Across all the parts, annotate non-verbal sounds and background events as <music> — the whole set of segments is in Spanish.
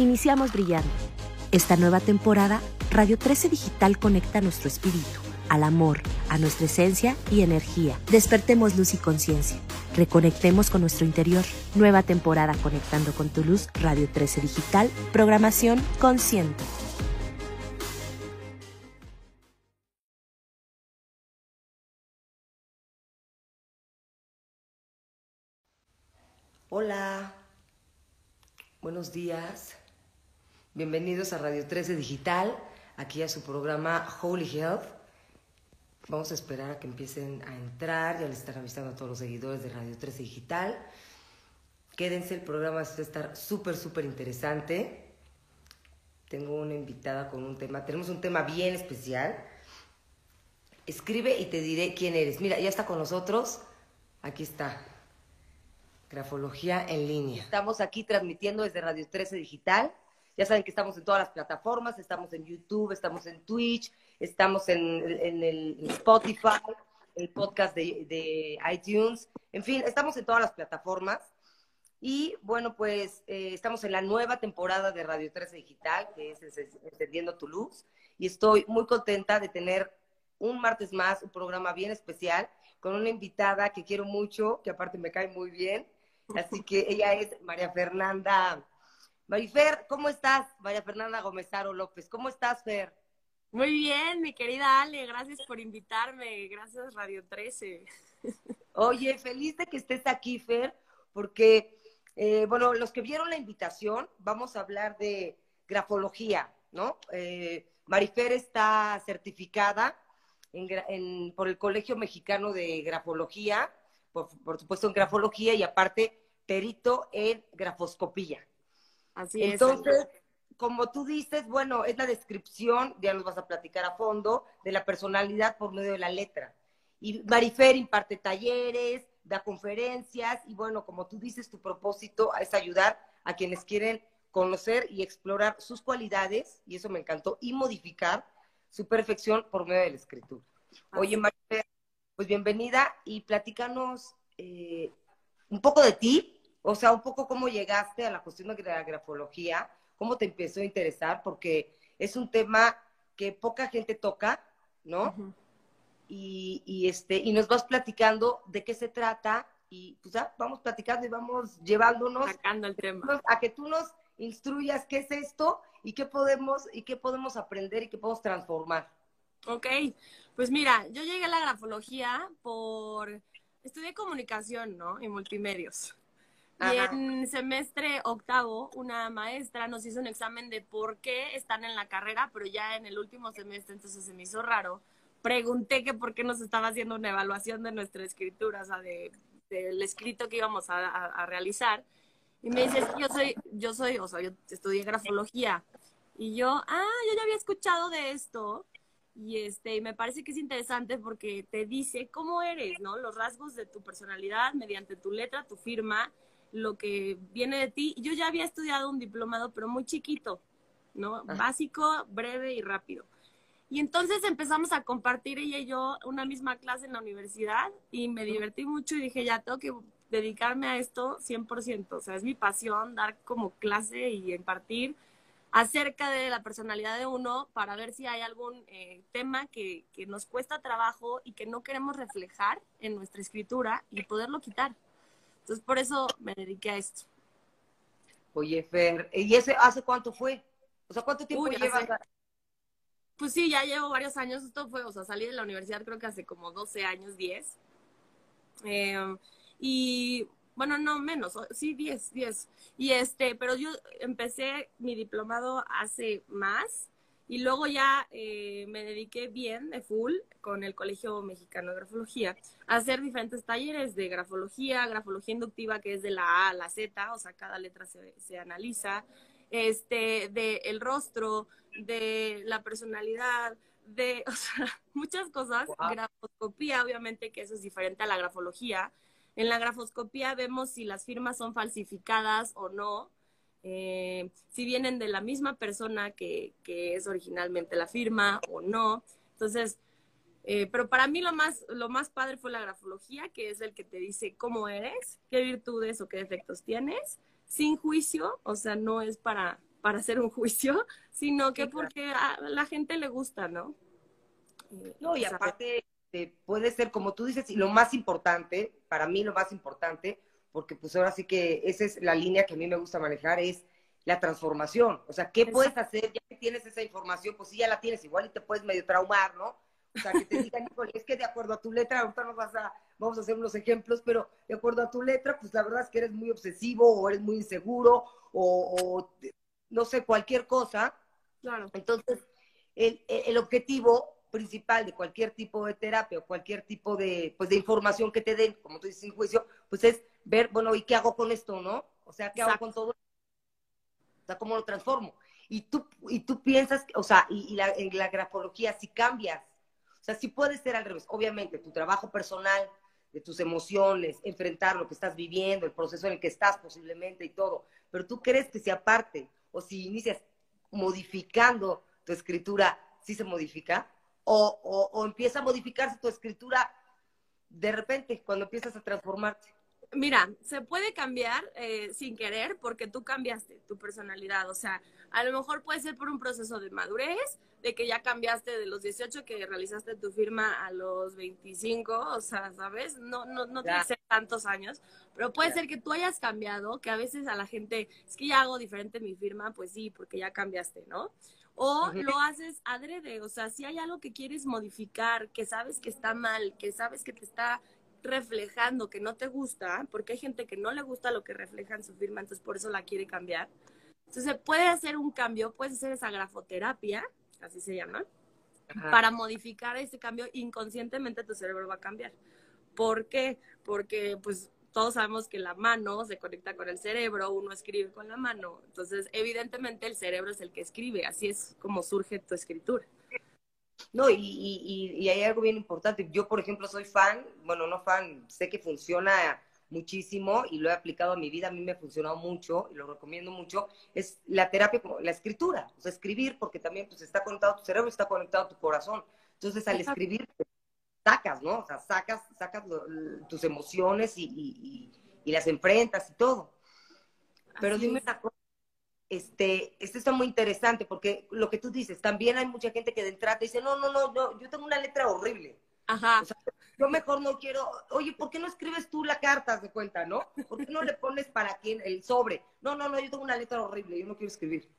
iniciamos brillando. Esta nueva temporada, Radio 13 Digital conecta nuestro espíritu, al amor, a nuestra esencia y energía. Despertemos luz y conciencia. Reconectemos con nuestro interior. Nueva temporada Conectando con tu luz, Radio 13 Digital, programación consciente. Hola, buenos días. Bienvenidos a Radio 13 Digital, aquí a su programa Holy Health. Vamos a esperar a que empiecen a entrar, ya les están avisando a todos los seguidores de Radio 13 Digital. Quédense, el programa va a estar súper, súper interesante. Tengo una invitada con un tema, tenemos un tema bien especial. Escribe y te diré quién eres. Mira, ya está con nosotros. Aquí está. Grafología en línea. Estamos aquí transmitiendo desde Radio 13 Digital. Ya saben que estamos en todas las plataformas, estamos en YouTube, estamos en Twitch, estamos en, el Spotify, el podcast de, iTunes, en fin, estamos en todas las plataformas. Y bueno, pues eh, estamos en la nueva temporada de Radio 13 Digital, que es Encendiendo tu Luz, y estoy muy contenta de tener un martes más, un programa bien especial, con una invitada que quiero mucho, que aparte me cae muy bien. Así que ella es María Fernanda Marifer, ¿cómo estás? María Fernanda Gómezaro López, ¿cómo estás, Fer? Muy bien, mi querida Ale, gracias por invitarme, gracias Radio 13. <laughs> Oye, feliz de que estés aquí, Fer, porque, eh, bueno, los que vieron la invitación, vamos a hablar de grafología, ¿no? Eh, Marifer está certificada por el Colegio Mexicano de Grafología, por, por supuesto en grafología y aparte perito en grafoscopía. Así Entonces, como tú dices, bueno, es la descripción, ya nos vas a platicar a fondo, de la personalidad por medio de la letra. Y Marifer imparte talleres, da conferencias, y bueno, como tú dices, tu propósito es ayudar a quienes quieren conocer y explorar sus cualidades, y eso me encantó, y modificar su perfección por medio de la escritura. Oye, Marifer, pues bienvenida y platícanos eh, un poco de ti, o sea, un poco cómo llegaste a la cuestión de la grafología, cómo te empezó a interesar, porque es un tema que poca gente toca, ¿no? y, este, y nos vas platicando de qué se trata y pues ya vamos platicando y vamos llevándonos Sacando el tema. a que tú nos instruyas qué es esto y qué podemos y qué podemos aprender y qué podemos transformar. Ok, pues mira, yo llegué a la grafología por estudié comunicación, ¿no? Y multimedios. Y en semestre octavo, una maestra nos hizo un examen de por qué están en la carrera, pero ya en el último semestre, entonces se me hizo raro. Pregunté que por qué nos estaba haciendo una evaluación de nuestra escritura, o sea, de, del escrito que íbamos a, realizar. Y me dice, yo soy, yo soy, o sea, yo estudié grafología. Y yo, ah, yo ya había escuchado de esto. Y este, y me parece que es interesante porque te dice cómo eres, ¿no? Los rasgos de tu personalidad mediante tu letra, tu firma lo que viene de ti. Yo ya había estudiado un diplomado, pero muy chiquito, ¿no? Básico, breve y rápido. Y entonces empezamos a compartir ella y yo una misma clase en la universidad y me divertí mucho y dije, ya tengo que dedicarme a esto 100%. O sea, es mi pasión dar como clase y impartir acerca de la personalidad de uno para ver si hay algún eh, tema que, que nos cuesta trabajo y que no queremos reflejar en nuestra escritura y poderlo quitar. Entonces, por eso me dediqué a esto. Oye, Fer, ¿y ese hace cuánto fue? O sea, ¿cuánto tiempo llevas? Pues sí, ya llevo varios años. Esto fue, o sea, salí de la universidad creo que hace como 12 años, 10. Em, y bueno, no menos, sí, 10, 10. Y este, pero yo empecé mi diplomado hace más y luego ya eh, me dediqué bien, de full, con el Colegio Mexicano de Grafología, a hacer diferentes talleres de grafología, grafología inductiva, que es de la A a la Z, o sea, cada letra se, se analiza, este, de el rostro, de la personalidad, de, <laughs> o sea, muchas cosas. Grafoscopía, obviamente, que eso es diferente a la grafología. En la grafoscopía vemos si las firmas son falsificadas o no eh, si vienen de la misma persona que, que, es originalmente la firma o no. Entonces, eh, pero para mí lo más, lo más padre fue la grafología, que es el que te dice cómo eres, qué virtudes o qué defectos tienes, sin juicio, o sea, no es para para hacer un juicio, <laughs> sino que porque a la gente le gusta, ¿no? No, y aparte eh, puede ser, como tú dices, y lo más importante, para mí lo más importante, porque pues ahora sí que esa es la línea que a mí me gusta manejar, es la transformación. O sea, ¿qué puedes hacer? Ya que tienes esa información, pues sí, ya la tienes, igual y te puedes medio traumar, ¿no? O sea, que te digan, <laughs> es que de acuerdo a tu letra, ahorita nos vas a, vamos a hacer unos ejemplos, pero de acuerdo a tu letra, pues la verdad es que eres muy obsesivo o eres muy inseguro o, no sé, cualquier cosa. Claro. Entonces, el, el, objetivo principal de cualquier tipo de terapia o cualquier tipo de, pues, de información que te den, como tú dices, sin juicio, pues es bueno, ¿y qué hago con esto, no? O sea, ¿qué hago con todo? O sea, ¿cómo lo transformo? Y tú, y tú piensas, o sea, y, la, en la grafología, si cambias o sea, sí puede ser al revés. Obviamente, tu trabajo personal, de tus emociones, enfrentar lo que estás viviendo, el proceso en el que estás posiblemente y todo. Pero tú crees que si aparte o si inicias modificando tu escritura, sí se modifica, o, o empieza a modificarse tu escritura de repente cuando empiezas a transformarte. Mira, se puede cambiar eh, sin querer porque tú cambiaste tu personalidad. O sea, a lo mejor puede ser por un proceso de madurez, de que ya cambiaste de los 18 que realizaste tu firma a los 25, o sea, ¿sabes? No, no, no tiene que ser tantos años, pero puede ser que tú hayas cambiado, que a veces a la gente, es que ya hago diferente mi firma, pues sí, porque ya cambiaste, ¿no? O lo haces adrede, o sea, si hay algo que quieres modificar, que sabes que está mal, que sabes que te está reflejando que no te gusta, porque hay gente que no le gusta lo que refleja en su firma, entonces por eso la quiere cambiar. Entonces se puede hacer un cambio, puedes hacer esa grafoterapia, así se llama, para modificar ese cambio, inconscientemente tu cerebro va a cambiar. ¿Por qué? Porque pues todos sabemos que la mano se conecta con el cerebro, uno escribe con la mano, entonces evidentemente el cerebro es el que escribe, así es como surge tu escritura. No, y, y, y, hay algo bien importante. Yo, por ejemplo, soy fan, bueno, no fan, sé que funciona muchísimo y lo he aplicado a mi vida, a mí me ha funcionado mucho y lo recomiendo mucho, es la terapia, la escritura, o sea, escribir, porque también pues está conectado tu cerebro, está conectado tu corazón. Entonces, al escribir, pues, sacas, ¿no? O sea, sacas, sacas tus emociones y, y, las enfrentas y todo. Pero dime una cosa, este, este está muy interesante porque lo que tú dices, también hay mucha gente que de entrada dice, no, no, no, no, yo tengo una letra horrible. Ajá. yo mejor no quiero, oye, ¿por qué no escribes tú la carta de cuenta, no? ¿Por qué no le pones para quién el sobre? No, no, no, yo tengo una letra horrible, yo no quiero escribir.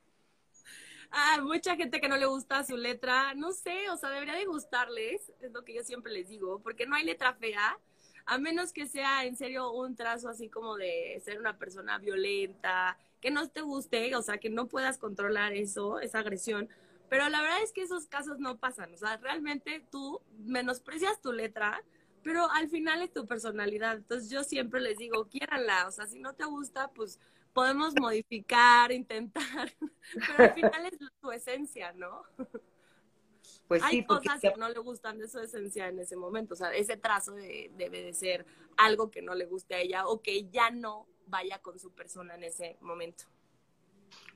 Ah, mucha gente que no le gusta su letra, no sé, o sea, debería de gustarles, es lo que yo siempre les digo, porque no hay letra fea, a menos que sea en serio un trazo así como de ser una persona violenta, que no te guste, o sea, que no puedas controlar eso, esa agresión. Pero la verdad es que esos casos no pasan, o sea, realmente tú menosprecias tu letra, pero al final es tu personalidad. Entonces yo siempre les digo, quiéranla, o sea, si no te gusta, pues podemos modificar, <laughs> intentar, pero al final es tu esencia, ¿no? <laughs> Pues Hay cosas que no le gustan de su esencia en ese momento, o sea, ese trazo debe de ser algo que no le guste a ella o que ya no vaya con su persona en ese momento.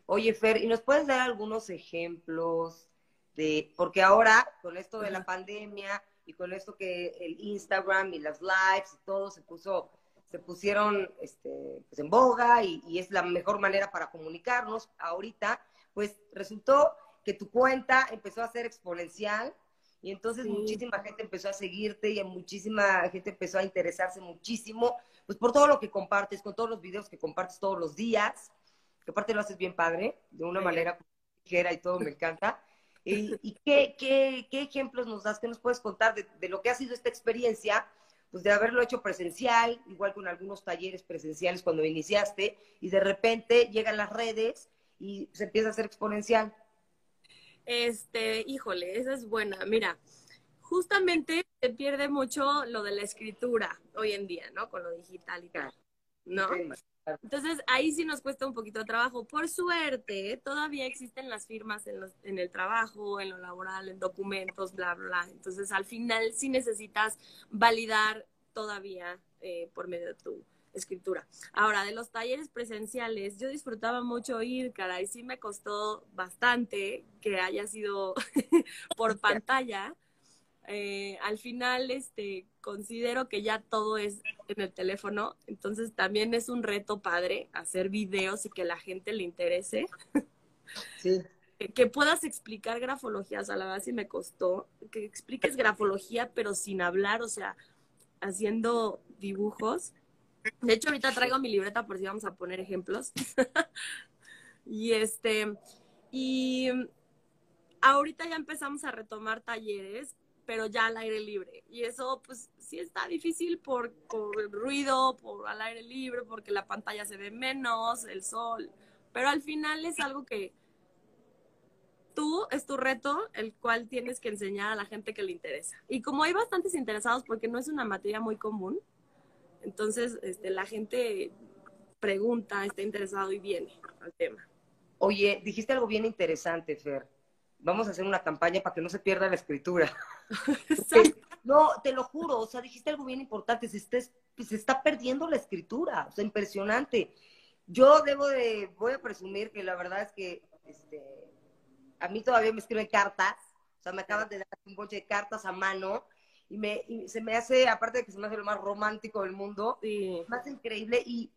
Oye, Fer, ¿y nos puedes dar algunos ejemplos de, porque ahora con esto de la pandemia y con esto que el Instagram y las lives y todo se puso, se pusieron este, pues en boga y, y es la mejor manera para comunicarnos ahorita, pues resultó que tu cuenta empezó a ser exponencial y entonces muchísima gente empezó a seguirte y muchísima gente empezó a interesarse muchísimo, pues por todo lo que compartes, con todos los videos que compartes todos los días, que aparte lo haces bien padre, de una manera ligera y todo, me encanta. ¿Y, y qué, qué, qué, ejemplos nos das? ¿Qué nos puedes contar de, de, lo que ha sido esta experiencia? Pues de haberlo hecho presencial, igual con algunos talleres presenciales cuando iniciaste, y de repente llegan las redes y se empieza a hacer exponencial. Este, híjole, esa es buena. Mira, justamente se pierde mucho lo de la escritura hoy en día, ¿no? Con lo digital y tal, ¿no? Entonces ahí sí nos cuesta un poquito de trabajo. Por suerte, todavía existen las firmas en, los, en el trabajo, en lo laboral, en documentos, bla, bla. Entonces al final sí necesitas validar todavía eh, por medio de tu escritura. Ahora, de los talleres presenciales, yo disfrutaba mucho ir, cara, y sí me costó bastante que haya sido <laughs> por pantalla. Eh, al final, este, considero que ya todo es en el teléfono, entonces también es un reto padre hacer videos y que la gente le interese. Sí. <laughs> Que puedas explicar grafología, o sea, la verdad sí me costó, que expliques grafología, pero sin hablar, o sea, haciendo dibujos. De hecho, ahorita traigo mi libreta por si vamos a poner ejemplos. <laughs> y este, y ahorita ya empezamos a retomar talleres, pero ya al aire libre. Y eso, pues, sí está difícil por, el ruido, por al aire libre, porque la pantalla se ve menos, el sol. Pero al final es algo que tú, es tu reto, el cual tienes que enseñar a la gente que le interesa. Y como hay bastantes interesados, porque no es una materia muy común, entonces este, la gente pregunta, está interesado y viene al tema. Oye, dijiste algo bien interesante, Fer vamos a hacer una campaña para que no se pierda la escritura. <laughs> no, te lo juro, o sea, dijiste algo bien importante, se está, se está perdiendo la escritura, o sea, impresionante. Yo debo de, voy a presumir que la verdad es que este, a mí todavía me escriben cartas, o sea, me acaban de dar un boche de cartas a mano y, me, se me hace, aparte de que se me hace lo más romántico del mundo, más increíble y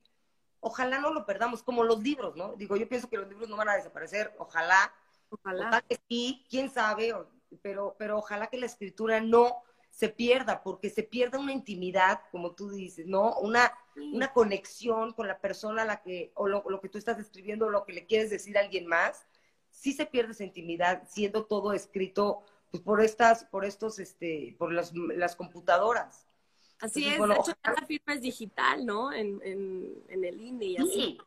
ojalá no lo perdamos, como los libros, ¿no? Digo, yo pienso que los libros no van a desaparecer, ojalá, Ojalá. que sí, quién sabe, pero, pero ojalá que la escritura no se pierda, porque se pierda una intimidad, como tú dices, ¿no? Una, una conexión con la persona a la que, o lo, que tú estás escribiendo, o lo que le quieres decir a alguien más, sí se pierde esa intimidad, siendo todo escrito pues, por estas, por estos, este, por las, las computadoras. Así es, de hecho, cada firma es digital, ¿no? En, en, en el INE y así.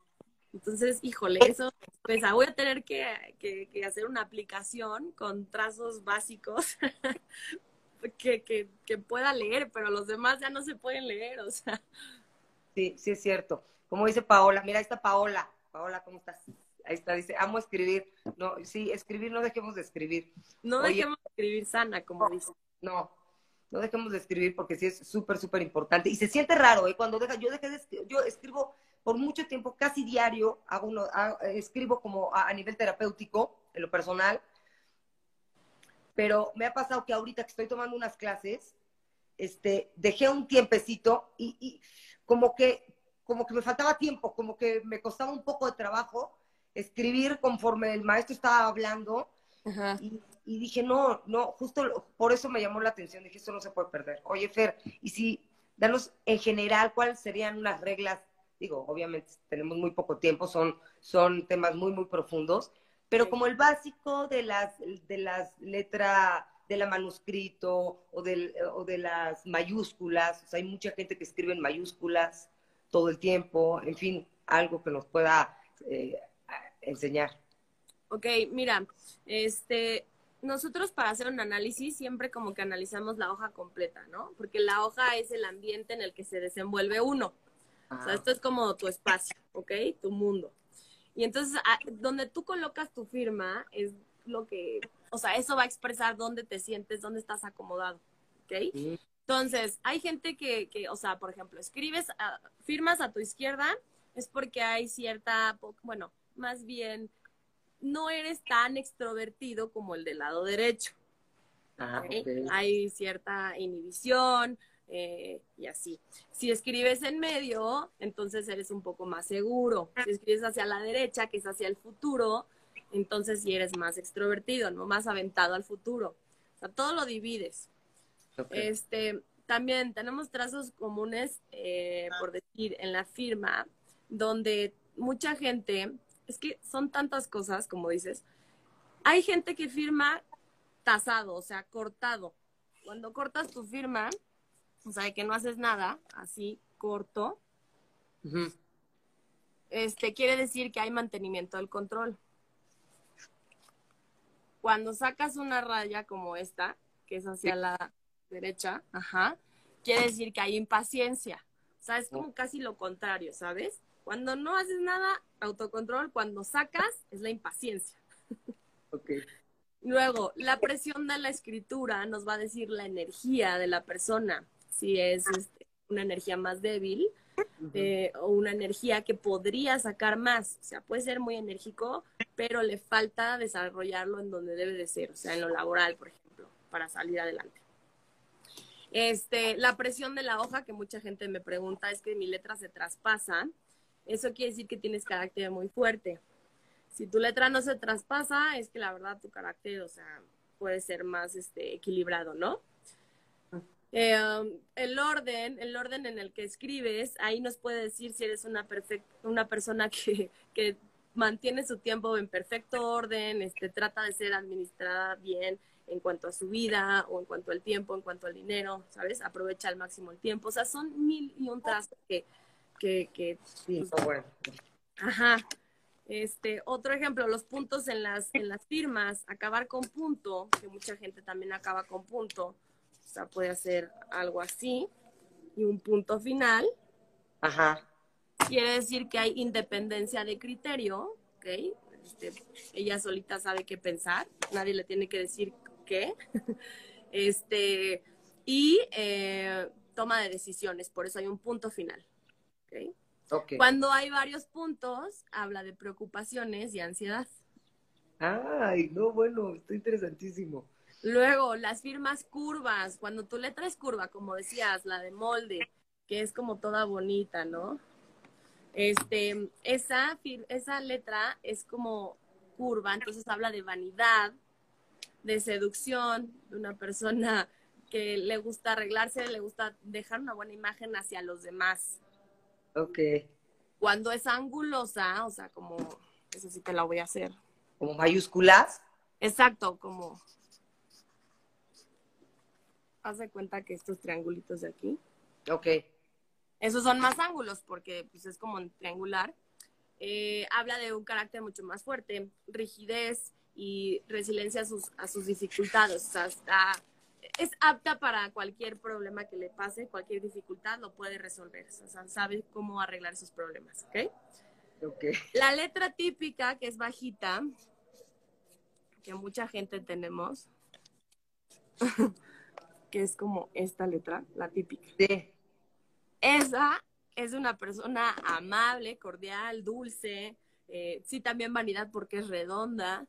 Entonces, híjole, eso, pues ah, voy a tener que, que, hacer una aplicación con trazos básicos <laughs> que, que, pueda leer, pero los demás ya no se pueden leer, o sea. Sí, sí es cierto. Como dice Paola, mira, ahí está Paola. Paola, ¿cómo estás? Ahí está, dice, amo escribir. No, sí, escribir, no dejemos de escribir. No dejemos de escribir sana, como dice. No, no dejemos de escribir porque sí es súper, súper importante. Y se siente raro, ¿eh? Cuando deja, yo dejé de escribir, yo escribo por mucho tiempo, casi diario, hago uno, escribo como a, nivel terapéutico, en lo personal, pero me ha pasado que ahorita que estoy tomando unas clases, este, dejé un tiempecito y, como que como que me faltaba tiempo, como que me costaba un poco de trabajo escribir conforme el maestro estaba hablando. Y, y, dije, no, no, justo por eso me llamó la atención, dije, esto no se puede perder. Oye, Fer, y si, danos en general cuáles serían unas reglas digo, obviamente tenemos muy poco tiempo, son, son temas muy, muy profundos, pero como el básico de las, de las letras, de la manuscrito o, del, o de las mayúsculas, o sea, hay mucha gente que escribe en mayúsculas todo el tiempo, en fin, algo que nos pueda eh, enseñar. Ok, mira, este, nosotros para hacer un análisis siempre como que analizamos la hoja completa, ¿no? Porque la hoja es el ambiente en el que se desenvuelve uno. O sea, esto es como tu espacio, ¿ok? Tu mundo. Y entonces, ah, donde tú colocas tu firma es lo que, o sea, eso va a expresar dónde te sientes, dónde estás acomodado, ¿ok? Entonces, hay gente que, que, o sea, por ejemplo, escribes, firmas a tu izquierda, es porque hay cierta, bueno, más bien, no eres tan extrovertido como el del lado derecho. Ah, Hay cierta inhibición, eh, y así. Si escribes en medio, entonces eres un poco más seguro. Si escribes hacia la derecha, que es hacia el futuro, entonces sí eres más extrovertido, ¿no? Más aventado al futuro. O sea, todo lo divides. Este, también tenemos trazos comunes, eh, por decir, en la firma, donde mucha gente, es que son tantas cosas, como dices, hay gente que firma tasado, o sea, cortado. Cuando cortas tu firma, o sea, de que no haces nada, así corto, este quiere decir que hay mantenimiento del control. Cuando sacas una raya como esta, que es hacia la derecha, ajá, quiere decir que hay impaciencia. O sea, es como casi lo contrario, ¿sabes? Cuando no haces nada, autocontrol, cuando sacas, es la impaciencia. Okay. Luego, la presión de la escritura nos va a decir la energía de la persona si es este, una energía más débil eh, o una energía que podría sacar más. O sea, puede ser muy enérgico, pero le falta desarrollarlo en donde debe de ser, o sea, en lo laboral, por ejemplo, para salir adelante. Este, la presión de la hoja, que mucha gente me pregunta, es que mi letra se traspasa. Eso quiere decir que tienes carácter muy fuerte. Si tu letra no se traspasa, es que la verdad tu carácter, o sea, puede ser más este, equilibrado, ¿no? Eh, um, el orden, el orden en el que escribes, ahí nos puede decir si eres una, una persona que, <laughs> que mantiene su tiempo en perfecto orden, este, trata de ser administrada bien en cuanto a su vida o en cuanto al tiempo, en cuanto al dinero, ¿sabes? Aprovecha al máximo el tiempo. O sea, son mil y un trazos que... que, que sí, pues, bueno. Ajá. Este, otro ejemplo, los puntos en las, en las firmas, acabar con punto, que mucha gente también acaba con punto. O sea, puede hacer algo así y un punto final. Ajá. Quiere decir que hay independencia de criterio, ¿ok? Este, ella solita sabe qué pensar, nadie le tiene que decir qué. <laughs> este, y eh, toma de decisiones, por eso hay un punto final. ¿okay? Okay. Cuando hay varios puntos, habla de preocupaciones y ansiedad. Ay, no, bueno, está interesantísimo. Luego, las firmas curvas. Cuando tu letra es curva, como decías, la de molde, que es como toda bonita, ¿no? Este, esa, esa letra es como curva, entonces habla de vanidad, de seducción, de una persona que le gusta arreglarse, le gusta dejar una buena imagen hacia los demás. Ok. Cuando es angulosa, o sea, como, eso sí te la voy a hacer. ¿Como mayúsculas? Exacto, como, haz de cuenta que estos triangulitos de aquí. Ok. Esos son más ángulos porque pues, es como triangular. Eh, habla de un carácter mucho más fuerte, rigidez y resiliencia a sus, a sus dificultades. O sea, está, es apta para cualquier problema que le pase, cualquier dificultad lo puede resolver. O sea, sabe cómo arreglar sus problemas. ¿ok? Okay. La letra típica, que es bajita, que mucha gente tenemos, <laughs> que es como esta letra, la típica. Sí. Esa es una persona amable, cordial, dulce, eh, sí también vanidad porque es redonda,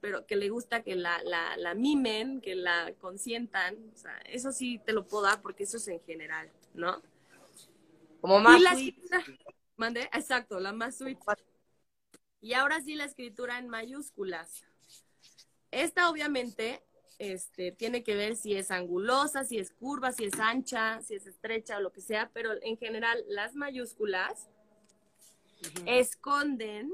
pero que le gusta que la, la, la mimen, que la consientan. O sea, eso sí te lo puedo dar porque eso es en general, ¿no? Como más Y la escritura- ¿Mande? Exacto, la más sweet. Y ahora sí la escritura en mayúsculas. Esta obviamente este, tiene que ver si es angulosa, si es curva, si es ancha, si es estrecha o lo que sea, pero en general las mayúsculas esconden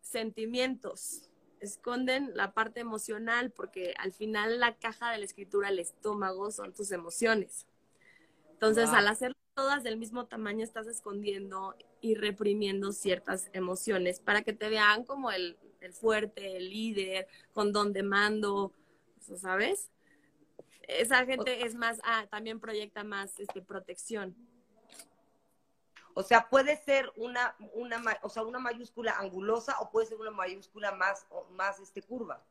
sentimientos, esconden la parte emocional, porque al final la caja de la escritura, el estómago, son tus emociones. Entonces, Wow. al hacer todas del mismo tamaño, estás escondiendo y reprimiendo ciertas emociones para que te vean como el, el fuerte, el líder, con don de mando, ¿sabes? Esa gente es más, ah, también proyecta más este, protección. O sea, puede ser una, una, o sea, una mayúscula angulosa o puede ser una mayúscula más, más este, curva.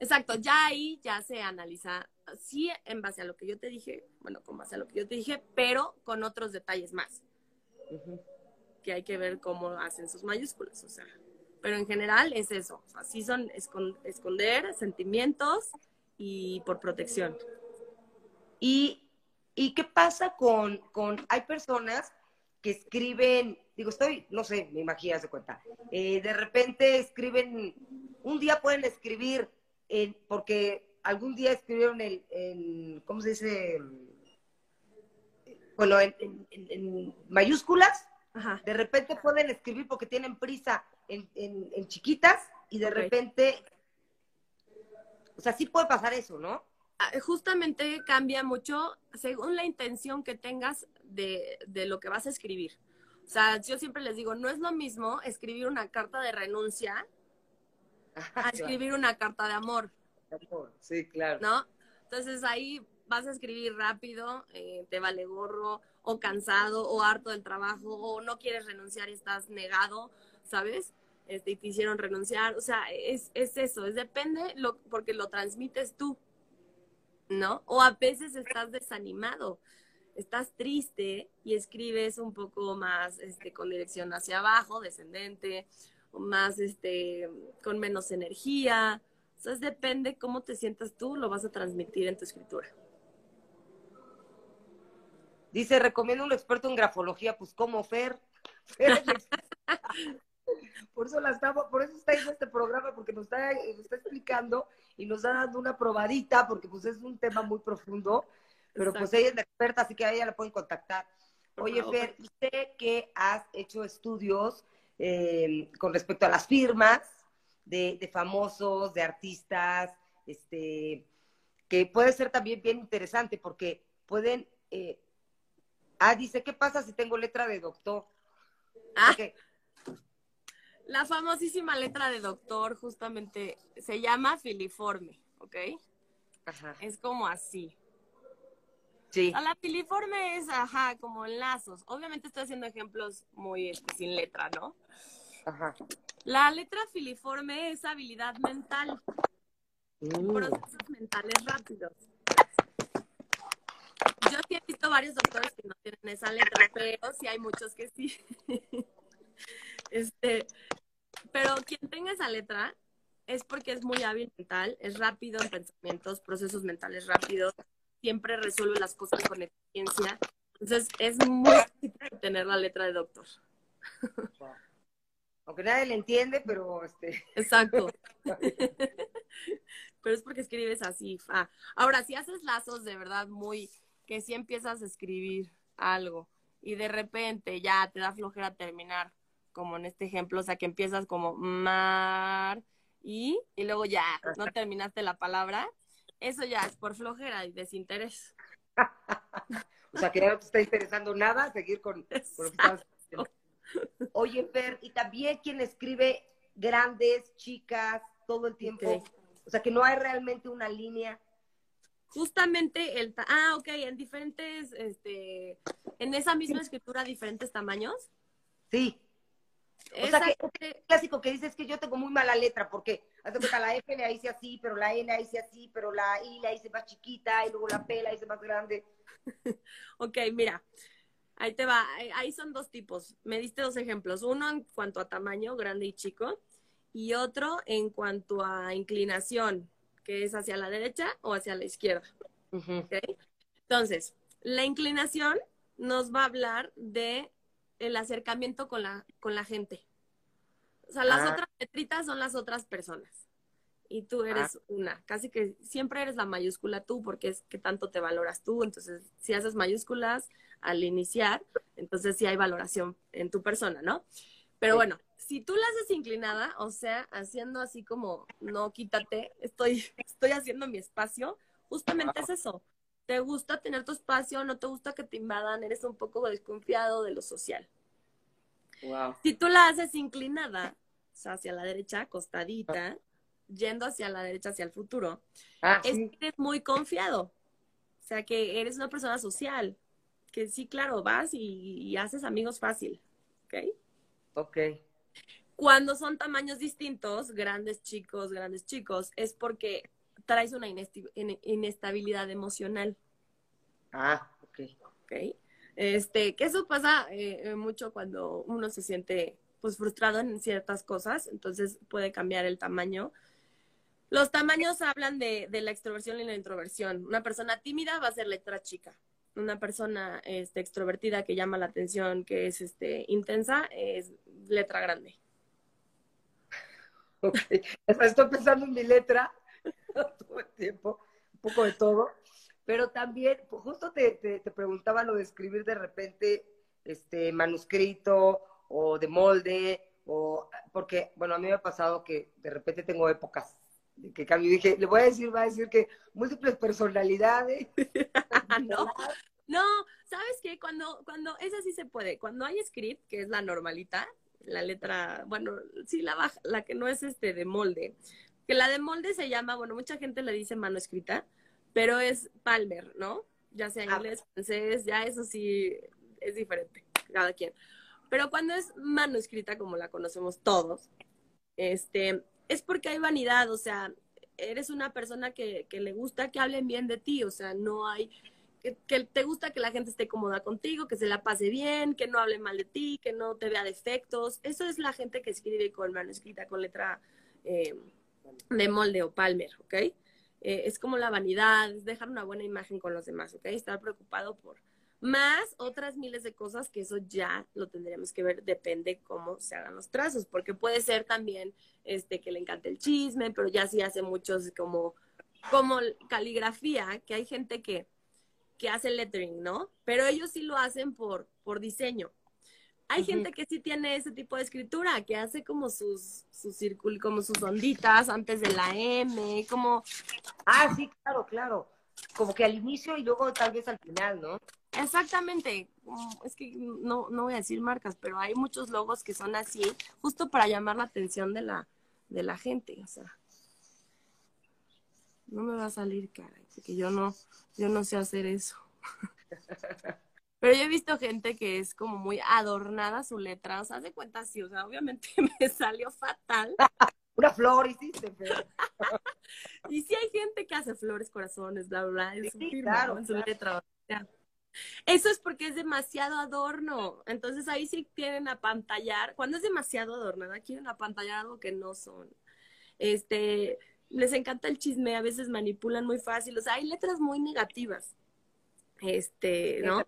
Exacto, ya ahí ya se analiza, sí, en base a lo que yo te dije, bueno, con base a lo que yo te dije, pero con otros detalles más, que hay que ver cómo hacen sus mayúsculas, o sea, pero en general es eso, o sea, son escon- esconder sentimientos y por protección. ¿Y, y qué pasa con, con, hay personas que escriben, digo, estoy, no sé, me imagino, de cuenta, eh, de repente escriben, un día pueden escribir, en- porque algún día escribieron el, ¿cómo se dice? Bueno, en, en- en- en mayúsculas, Ajá, de repente pueden escribir porque tienen prisa en, en- en chiquitas y de repente, o sea, sí puede pasar eso, ¿no? Ah, justamente cambia mucho según la intención que tengas de, de lo que vas a escribir. O sea, yo siempre les digo, no es lo mismo escribir una carta de renuncia a escribir una carta de amor, Sí, claro. ¿no? Entonces ahí vas a escribir rápido, eh, te vale gorro, o cansado, o harto del trabajo, o no quieres renunciar y estás negado, ¿sabes? Este, y te hicieron renunciar. O sea, es, es eso, es depende lo, porque lo transmites tú, ¿no? O a veces estás desanimado, estás triste y escribes un poco más este, con dirección hacia abajo, descendente, o más este, con menos energía. Entonces depende cómo te sientas tú, lo vas a transmitir en tu escritura. Dice, recomiendo un experto en grafología, pues como Fer. <laughs> Fer. <laughs> Por eso la estamos, por eso está en este programa, porque nos está, nos está explicando y nos está dando una probadita, porque pues es un tema muy profundo, pero pues ella es la experta, así que a ella la pueden contactar. Oye, Fer, sé que has hecho estudios eh, con respecto a las firmas de, famosos, de artistas, este, que puede ser también bien interesante porque pueden... Eh, ah, dice, ¿qué pasa si tengo letra de doctor? Ah, La famosísima letra de doctor justamente se llama filiforme, ¿ok? Ajá. Es como así. Sí. la filiforme es, ajá, como lazos. Obviamente estoy haciendo ejemplos muy este, sin letra, ¿no? Ajá. La letra filiforme es habilidad mental. Mm. Procesos mentales rápidos. Sí he visto varios doctores que no tienen esa letra, pero sí hay muchos que sí. <laughs> este, pero quien tenga esa letra es porque es muy hábil mental, es rápido en pensamientos, procesos mentales rápidos, siempre resuelve las cosas con eficiencia. Entonces es muy difícil tener la letra de doctor. Aunque nadie le entiende, pero este. Exacto. <laughs> <laughs> pero es porque escribes así. Ah. Ahora, si haces lazos de verdad muy, que si empiezas a escribir algo y de repente ya te da flojera terminar, como en este ejemplo, o sea que empiezas como mar y, y luego ya no terminaste la palabra, eso ya es por flojera y desinterés. <laughs> o sea, que ya no te está interesando nada seguir con, lo que estás Oye, Fer, y también quien escribe grandes, chicas, todo el tiempo. O sea, que no hay realmente una línea. Justamente el... Ah, ok, en diferentes, este, en esa misma escritura, diferentes tamaños. Sí. O sea, que es clásico que dices que yo tengo muy mala letra, porque cuenta la F la hice así, pero la E la hice así, pero la I la hice más chiquita, y luego la P la hice más grande. <laughs> ok, mira, ahí te va, ahí son dos tipos. Me diste dos ejemplos, uno en cuanto a tamaño, grande y chico, y otro en cuanto a inclinación, que es hacia la derecha o hacia la izquierda. Entonces, la inclinación nos va a hablar de el acercamiento con la, con la gente. O sea, las ah. otras letritas son las otras personas. Y tú ah. eres una. Casi que siempre eres la mayúscula tú, porque es que tanto te valoras tú. Entonces, si haces mayúsculas al iniciar, entonces sí hay valoración en tu persona, ¿no? Pero bueno, si tú la haces inclinada, o sea, haciendo así como, no, quítate, estoy, estoy haciendo mi espacio, justamente es eso te gusta tener tu espacio, no te gusta que te invadan, eres un poco desconfiado de lo social. Wow. Si tú la haces inclinada, o sea, hacia la derecha, acostadita, yendo hacia la derecha, hacia el futuro, ah, es que eres muy confiado. O sea, que eres una persona social. Que sí, claro, vas y, y haces amigos fácil. ¿Ok? Ok. Cuando son tamaños distintos, grandes chicos, grandes chicos, es porque traes una inestabilidad emocional. Ah, ok. Ok. Este, que eso pasa eh, mucho cuando uno se siente pues frustrado en ciertas cosas, entonces puede cambiar el tamaño. Los tamaños hablan de, la extroversión y la introversión. Una persona tímida va a ser letra chica. Una persona este, extrovertida que llama la atención, que es este, intensa, es letra grande. <laughs> Estoy pensando en mi letra <laughs> todo el tiempo, un poco de todo. Pero también, pues, justo te, te, preguntaba lo de escribir de repente este manuscrito o de molde, o porque, bueno, a mí me ha pasado que de repente tengo épocas que cambio. Dije, le voy a decir, va a decir que múltiples personalidades. <laughs> no, no, ¿sabes qué? Cuando, cuando, esa sí se puede. Cuando hay script, que es la normalita, la letra, bueno, sí, la baja, la que no es este de molde, que la de molde se llama, bueno, mucha gente le dice mano escrita, pero es Palmer, ¿no? Ya sea ah. inglés, francés, ya eso sí es diferente, cada quien. Pero cuando es mano escrita, como la conocemos todos, este, es porque hay vanidad, o sea, eres una persona que, que le gusta que hablen bien de ti, o sea, no hay, que, te gusta que la gente esté cómoda contigo, que se la pase bien, que no hable mal de ti, que no te vea defectos. Eso es la gente que escribe con mano escrita, con letra eh, de molde o Palmer, ¿ok? Eh, es como la vanidad, es dejar una buena imagen con los demás, ¿ok? Estar preocupado por, más otras miles de cosas que eso ya lo tendríamos que ver, depende cómo se hagan los trazos, porque puede ser también este que le encante el chisme, pero ya sí hace muchos como como caligrafía, que hay gente que que hace lettering, ¿no? Pero ellos sí lo hacen por por diseño. Hay gente que sí tiene ese tipo de escritura, que hace como sus, sus círculos, como sus onditas antes de la M, como... Ah, sí, claro, claro. Como que al inicio y luego tal vez al final, ¿no? Exactamente. Es que no, no voy a decir marcas, pero hay muchos logos que son así, justo para llamar la atención de la, de la gente. O sea, no me va a salir cara, porque yo no, yo no sé hacer eso. <laughs> Pero yo he visto gente que es como muy adornada su letra, o sea, de cuenta sí, o sea, obviamente <laughs> me salió fatal. <laughs> Una flor hiciste, pero... y sí hay gente que hace flores, corazones, bla, bla, bla, su firma, en su letra. Eso es porque es demasiado adorno. Entonces ahí sí quieren apantallar. Cuando es demasiado adornada, quieren apantallar algo que no son. Este, les encanta el chisme, a veces manipulan muy fácil. O sea, hay letras muy negativas. Este, ¿no?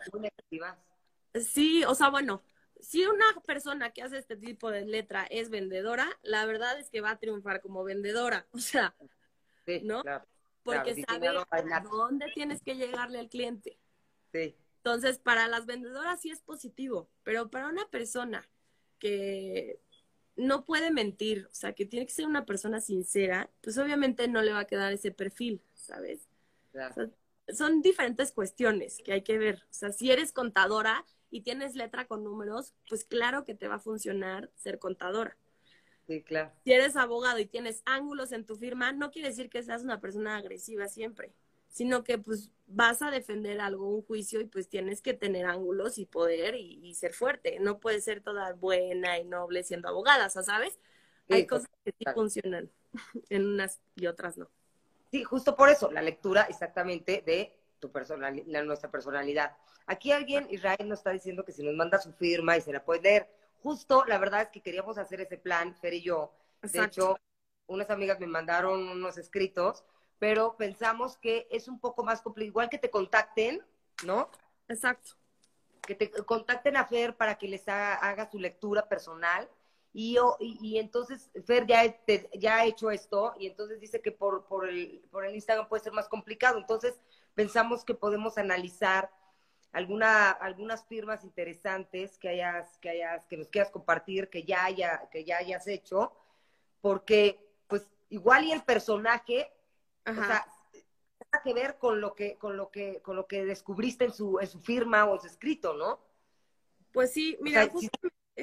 Sí, o sea, bueno, si una persona que hace este tipo de letra es vendedora, la verdad es que va a triunfar como vendedora, <laughs> o sea, ¿no? Porque sabe a dónde tienes que llegarle al cliente. Sí. Entonces, para las vendedoras sí es positivo, pero para una persona que no puede mentir, o sea, que tiene que ser una persona sincera, pues obviamente no le va a quedar ese perfil, ¿sabes? Claro son diferentes cuestiones que hay que ver. O sea, si eres contadora y tienes letra con números, pues claro que te va a funcionar ser contadora. Sí, claro. Si eres abogado y tienes ángulos en tu firma, no quiere decir que seas una persona agresiva siempre, sino que pues vas a defender algo, un juicio, y pues tienes que tener ángulos y poder y, ser fuerte. No puedes ser toda buena y noble siendo abogada, ¿sabes? Hay cosas que sí funcionan <laughs> en unas y otras no. Sí, justo por eso, la lectura exactamente de tu personalidad, nuestra personalidad. Aquí alguien, Israel, nos está diciendo que si nos manda su firma y se la puede leer. Justo, la verdad es que queríamos hacer ese plan, Fer y yo. De hecho, unas amigas me mandaron unos escritos, pero pensamos que es un poco más complicado. Igual que te contacten, ¿no? Exacto. Que te contacten a Fer para que les haga su lectura personal y, yo, y, entonces Fer ya, ya ha hecho esto y entonces dice que por, por, el, por el Instagram puede ser más complicado. Entonces pensamos que podemos analizar alguna, algunas firmas interesantes que hayas, que hayas, que nos quieras compartir, que ya haya, que ya hayas hecho, porque pues igual y el personaje, o sea, tiene que ver con lo que, con lo que, con lo que descubriste en su, en su firma o en su escrito, ¿no? Pues sí, mira,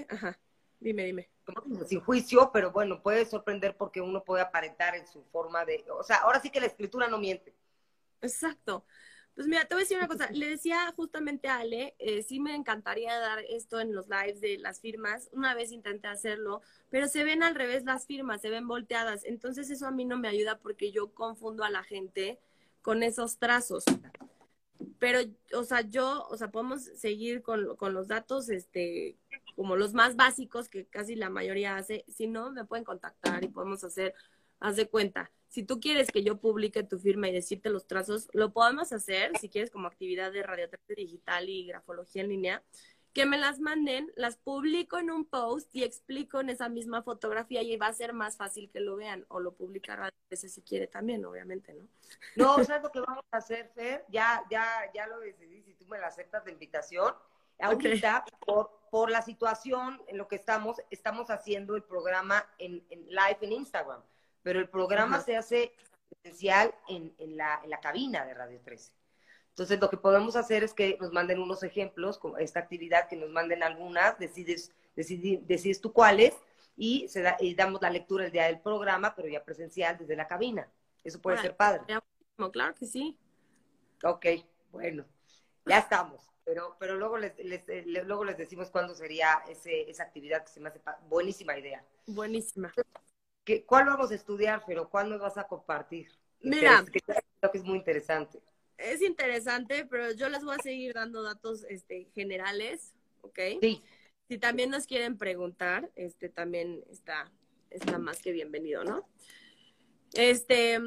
Ajá. Dime, dime. Sin juicio, pero bueno, puede sorprender porque uno puede aparentar en su forma de... O sea, ahora sí que la escritura no miente. Exacto. Pues mira, te voy a decir una cosa. Le decía justamente a Ale, eh, sí me encantaría dar esto en los lives de las firmas. Una vez intenté hacerlo, pero se ven al revés las firmas, se ven volteadas. Entonces eso a mí no me ayuda porque yo confundo a la gente con esos trazos. Pero, o sea, yo, o sea, podemos seguir con, con los datos, este, como los más básicos que casi la mayoría hace. Si no, me pueden contactar y podemos hacer, haz de cuenta. Si tú quieres que yo publique tu firma y decirte los trazos, lo podemos hacer, si quieres como actividad de radioterapia digital y grafología en línea, que me las manden, las publico en un post y explico en esa misma fotografía y va a ser más fácil que lo vean o lo publicar a veces si quiere también, obviamente, ¿no? No, <laughs> ¿sabes lo que vamos a hacer, Fer? Ya, ya, ya lo decidí, si tú me la aceptas de invitación. Ahorita, por, por la situación en lo que estamos, estamos haciendo el programa en, live en Instagram, pero el programa se hace esencial en, la, en la cabina de Radio 13. Entonces, lo que podemos hacer es que nos manden unos ejemplos, como esta actividad, que nos manden algunas, decides, decides, decides tú cuáles, y, se y damos la lectura el día del programa, pero ya presencial desde la cabina. Eso puede ser padre. Claro que sí. Ok, bueno, ya estamos. Pero, pero luego, les, eh, luego les decimos cuándo sería ese, esa actividad que se me hace buenísima idea. Buenísima. ¿Qué, ¿Cuál vamos a estudiar, pero cuándo vas a compartir? Mira. Creo que es muy interesante es interesante, pero yo les voy a seguir dando datos este, generales, ¿ok? Sí. Si también nos quieren preguntar, este también está, está más que bienvenido, ¿no? Este,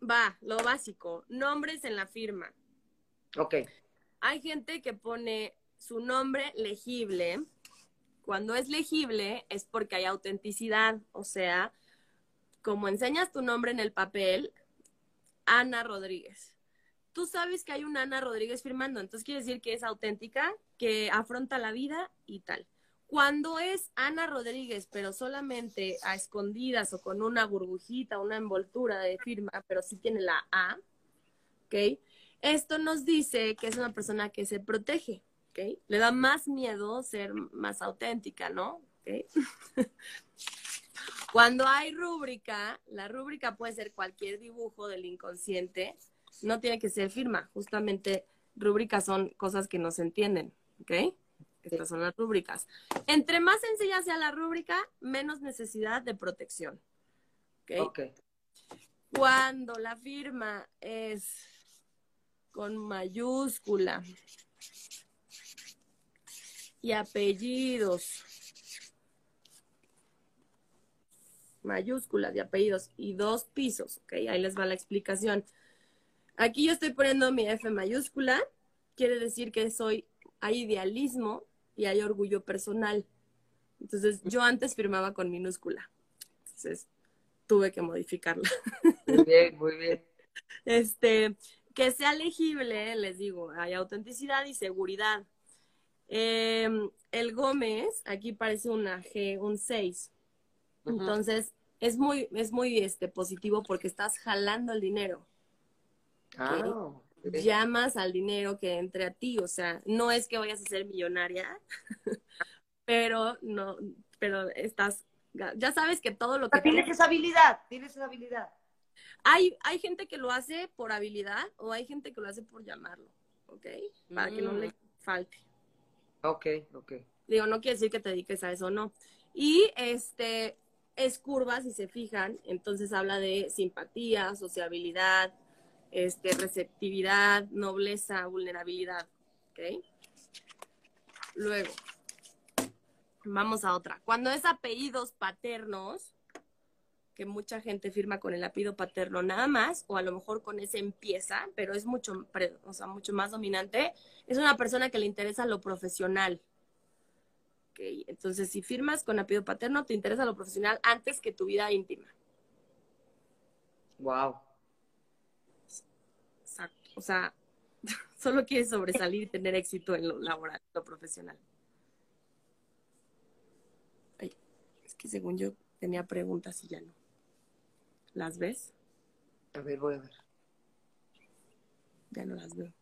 va, lo básico, nombres en la firma. Ok. hay gente que pone su nombre legible. Cuando es legible es porque hay autenticidad, o sea, como enseñas tu nombre en el papel, Ana Rodríguez. Tú sabes que hay una Ana Rodríguez firmando, entonces quiere decir que es auténtica, que afronta la vida y tal. Cuando es Ana Rodríguez, pero solamente a escondidas o con una burbujita, una envoltura de firma, pero sí tiene la A, ¿ok? Esto nos dice que es una persona que se protege, ¿ok? Le da más miedo ser más auténtica, ¿no? ¿Okay? <laughs> Cuando hay rúbrica, la rúbrica puede ser cualquier dibujo del inconsciente, no tiene que ser firma, justamente rúbricas son cosas que no se entienden, ¿ok? Estas son las rúbricas. Entre más sencilla sea la rúbrica, menos necesidad de protección. Ok. Cuando la firma es con mayúscula y apellidos, mayúsculas y apellidos y dos pisos, ¿ok? Ahí les va la explicación. Aquí yo estoy poniendo mi F mayúscula, quiere decir que soy, hay idealismo y hay orgullo personal. Entonces, yo antes firmaba con minúscula. Entonces, tuve que modificarla. Muy bien, muy bien. Este, que sea legible, les digo, hay autenticidad y seguridad. Em, el Gómez, aquí parece una G, un 6. Entonces, es muy, es muy este, positivo porque estás jalando el dinero. Ah, llamas al dinero que entre a ti, o sea, no es que vayas a ser millonaria, <laughs> pero no, pero estás, ya sabes que todo lo que... Tienes esa habilidad, tienes esa habilidad. Hay, hay gente que lo hace por habilidad o hay gente que lo hace por llamarlo, ¿ok? Para que no le mm. falte. Ok, ok. Digo, no quiere decir que te dediques a eso, no. Y este, es curva, si se fijan, entonces habla de simpatía, sociabilidad, este, receptividad, nobleza, vulnerabilidad. ¿Ok? Luego, vamos a otra. Cuando es apellidos paternos, que mucha gente firma con el apellido paterno nada más, o a lo mejor con ese empieza, pero es mucho, o sea, mucho más dominante, es una persona que le interesa lo profesional. Okay. Entonces, si firmas con apellido paterno, te interesa lo profesional antes que tu vida íntima. Wow. O sea, <laughs> solo quieres sobresalir y tener éxito en lo laboral, lo profesional. Ay, es que según yo tenía preguntas y ya no. ¿Las ves? A ver, voy a ver. Ya no las veo.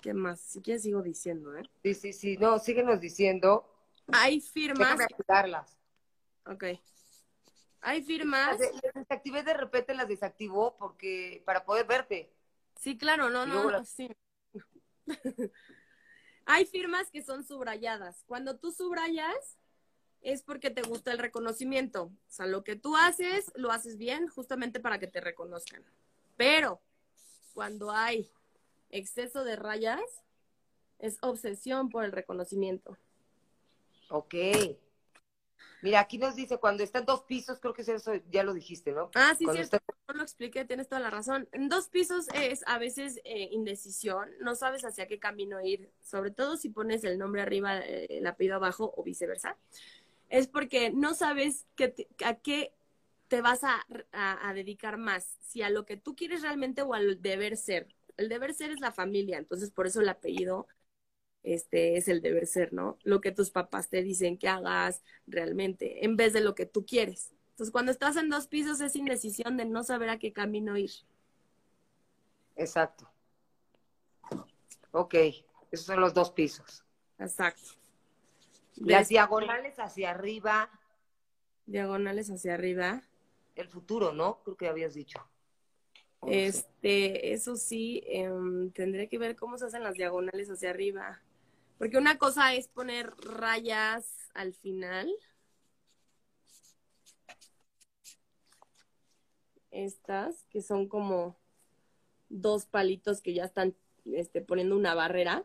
¿Qué más? Si quieres sigo diciendo, ¿eh? Sí, sí, sí. No, síguenos diciendo. Hay firmas. Déjame Ok. Hay firmas. Las desactivé de repente, las desactivó porque para poder verte. Sí, claro, no, no, sí. <laughs> Hay firmas que son subrayadas. Cuando tú subrayas es porque te gusta el reconocimiento. O sea, lo que tú haces, lo haces bien justamente para que te reconozcan. Pero cuando hay exceso de rayas, es obsesión por el reconocimiento. Ok. Mira, aquí nos dice, cuando está en dos pisos, creo que eso ya lo dijiste, ¿no? Ah, sí, sí, no lo expliqué, tienes toda la razón. En dos pisos es a veces eh, indecisión, no sabes hacia qué camino ir, sobre todo si pones el nombre arriba, eh, el apellido abajo o viceversa. Es porque no sabes a qué te vas a, a dedicar más, si a lo que tú quieres realmente o al deber ser. El deber ser es la familia, entonces por eso el apellido este es el deber ser, ¿no? Lo que tus papás te dicen que hagas realmente, en vez de lo que tú quieres. Entonces, cuando estás en dos pisos es indecisión de no saber a qué camino ir. Exacto. Ok, esos son los dos pisos. Exacto. Las diagonales hacia arriba. Diagonales hacia arriba. El futuro, ¿no? Creo que habías dicho. Este, eso sí, em, tendré que ver cómo se hacen las diagonales hacia arriba. Porque una cosa es poner rayas al final. Estas, que son como dos palitos que ya están este, poniendo una barrera,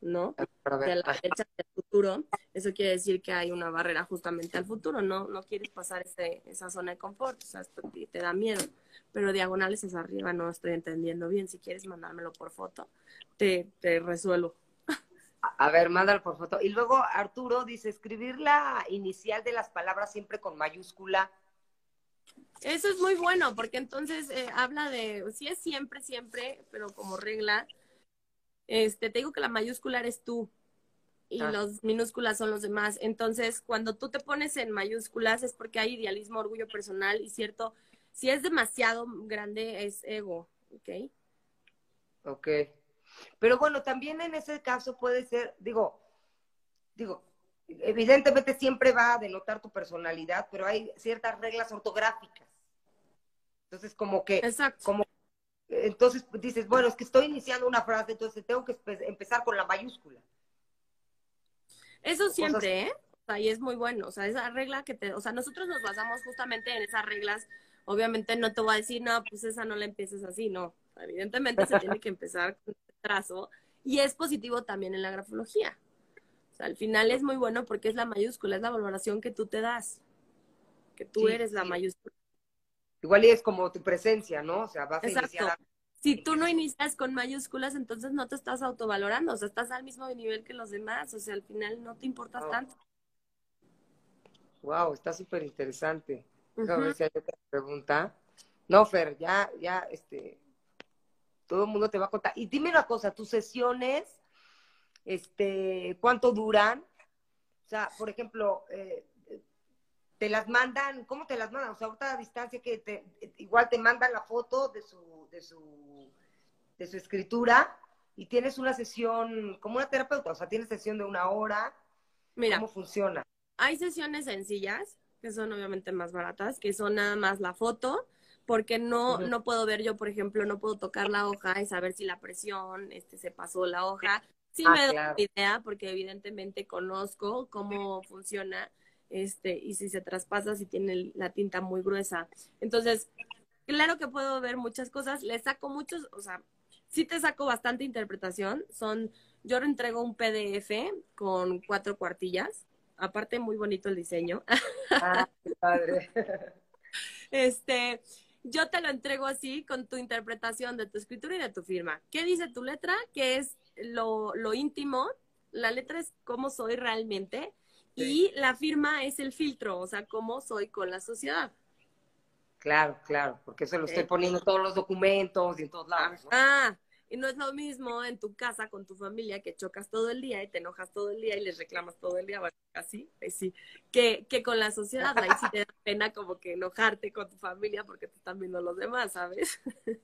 ¿no? De la derecha del futuro. Eso quiere decir que hay una barrera justamente al futuro, ¿no? No quieres pasar ese, esa zona de confort, o sea, te da miedo. Pero diagonales hacia arriba no estoy entendiendo bien. Si quieres mandármelo por foto, te, te resuelvo. A ver, mándalo por foto. Y luego Arturo dice, escribir la inicial de las palabras siempre con mayúscula. Eso es muy bueno, porque entonces eh, habla de, sí es siempre, siempre, pero como regla, este, te digo que la mayúscula eres tú y Ah. los minúsculas son los demás. Entonces, cuando tú te pones en mayúsculas es porque hay idealismo, orgullo personal y cierto, si es demasiado grande es ego, ¿ok? Ok. Pero bueno, también en ese caso puede ser, digo, digo, evidentemente siempre va a denotar tu personalidad, pero hay ciertas reglas ortográficas. Entonces, como que, Exacto. como, entonces dices, bueno, es que estoy iniciando una frase, entonces tengo que empezar con la mayúscula. Eso cosas- siempre, ¿eh? O sea, y es muy bueno. O sea, esa regla que te. O sea, nosotros nos basamos justamente en esas reglas. Obviamente no te voy a decir, no, pues esa no la empieces así, no. Evidentemente se tiene que empezar con trazo. Y es positivo también en la grafología. O sea, al final es muy bueno porque es la mayúscula, es la valoración que tú te das. Que tú Sí, eres la sí. mayúscula. Igual y es como tu presencia, ¿no? O sea, vas a iniciar. Si tú no inicias con mayúsculas, entonces no te estás autovalorando. O sea, estás al mismo nivel que los demás. O sea, al final no te importas tanto. Wow, está súper interesante. Ujú. ver si hay otra pregunta. No, Fer, ya, ya, este, todo el mundo te va a contar. Y dime una cosa, tus sesiones, este, ¿cuánto duran? O sea, por ejemplo, eh, te las mandan, ¿cómo te las mandan? O sea, ahorita a distancia que te, igual te mandan la foto de su, de su, de su escritura y tienes una sesión como una terapeuta, o sea, tienes sesión de una hora. Mira, ¿Cómo funciona? Hay sesiones sencillas, que son obviamente más baratas, que son nada más la foto, porque no, no puedo ver yo, por ejemplo, no puedo tocar la hoja y saber si la presión este, se pasó la hoja. Sí Ah, me doy claro. idea, porque evidentemente conozco cómo funciona este, y si se traspasa, si tiene la tinta muy gruesa. Entonces, claro que puedo ver muchas cosas, le saco muchos, o sea, sí te saco bastante interpretación. Son, yo le entrego un PDF con cuatro cuartillas. Aparte, muy bonito el diseño. Ah, qué padre. <laughs> Este, yo te lo entrego así con tu interpretación de tu escritura y de tu firma. ¿Qué dice tu letra? Que es lo, lo íntimo. La letra es cómo soy realmente. Y la firma es el filtro, o sea, cómo soy con la sociedad. Claro, claro, porque eso lo estoy poniendo en todos los documentos y en todos lados. ¿no? Ah, y no es lo mismo en tu casa con tu familia que chocas todo el día y te enojas todo el día y les reclamas todo el día, bueno, así, pues sí, que, que con la sociedad, ahí sí te da pena como que enojarte con tu familia porque te están viendo los demás, ¿sabes? <laughs>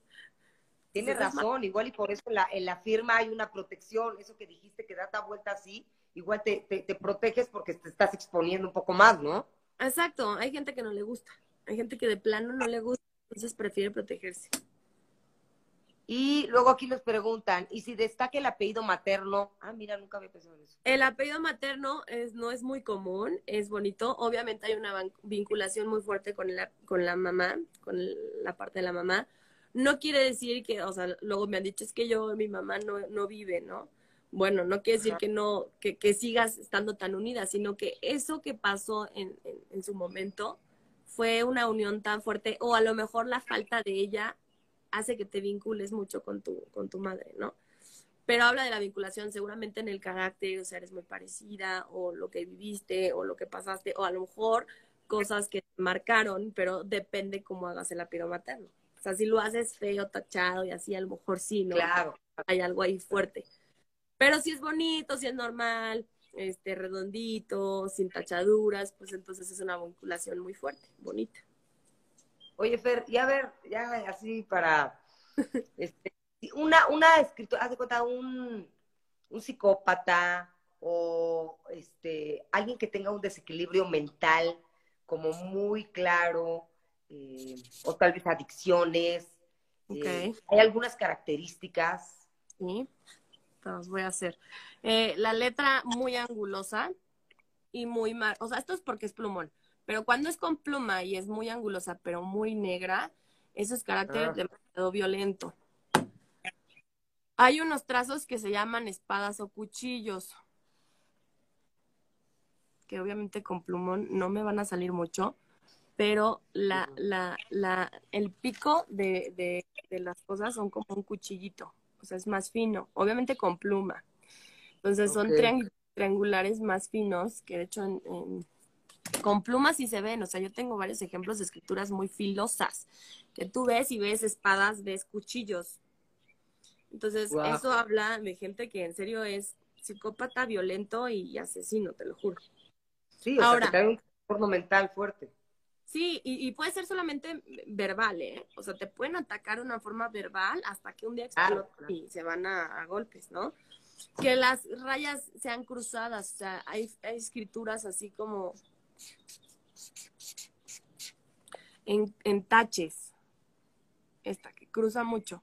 Tienes Entonces, razón, igual y por eso en la, en la firma hay una protección, eso que dijiste que da vuelta así, igual te, te, te proteges porque te estás exponiendo un poco más, ¿no? Exacto, hay gente que no le gusta, hay gente que de plano no le gusta, entonces prefiere protegerse. Y luego aquí nos preguntan, ¿y si destaca el apellido materno? Ah, mira, nunca había pensado en eso. El apellido materno es, no es muy común, es bonito. Obviamente hay una vinculación muy fuerte con la, con la mamá, con la parte de la mamá. No quiere decir que, o sea, luego me han dicho, es que yo, mi mamá no, no vive, ¿no? Bueno, no quiere decir Ajá. que no, que, que sigas estando tan unida, sino que eso que pasó en, en, en su momento fue una unión tan fuerte, o a lo mejor la falta de ella hace que te vincules mucho con tu, con tu madre, ¿no? Pero habla de la vinculación seguramente en el carácter, o sea, eres muy parecida, o lo que viviste, o lo que pasaste, o a lo mejor cosas que te marcaron, pero depende cómo hagas el apellido materno. O sea, si lo haces feo, tachado y así, a lo mejor sí, ¿no? Claro. Hay algo ahí fuerte. Pero si es bonito, si es normal, este, redondito, sin tachaduras, pues entonces es una vinculación muy fuerte, bonita. Oye, Fer, y a ver, ya así para, <laughs> este, una, una escritora, haz de cuenta, un, un psicópata o este, alguien que tenga un desequilibrio mental como muy claro, eh, o tal vez adicciones. eh, Ok. hay algunas características. Sí, los voy a hacer. Eh, la letra muy angulosa y muy mar... O sea, esto es porque es plumón. Pero cuando es con pluma y es muy angulosa, pero muy negra, eso es carácter Ah. demasiado violento. Hay unos trazos que se llaman espadas o cuchillos, que obviamente con plumón no me van a salir mucho, pero la, la, la, el pico de, de, de las cosas son como un cuchillito, o sea, es más fino, obviamente con pluma. Entonces son triangulares más finos, que de hecho en- en- con plumas sí se ven. O sea, yo tengo varios ejemplos de escrituras muy filosas, que tú ves y ves espadas, ves cuchillos. Entonces, eso habla de gente que en serio es psicópata, violento y asesino, te lo juro. Sí, o sea, Ahora. que trae un trastorno mental fuerte. Sí, y, y puede ser solamente verbal, ¿eh? O sea, te pueden atacar de una forma verbal hasta que un día Claro, explotan claro. y se van a, a golpes, ¿no? Que las rayas sean cruzadas, o sea, hay, hay escrituras así como en, en taches. Esta, que cruza mucho.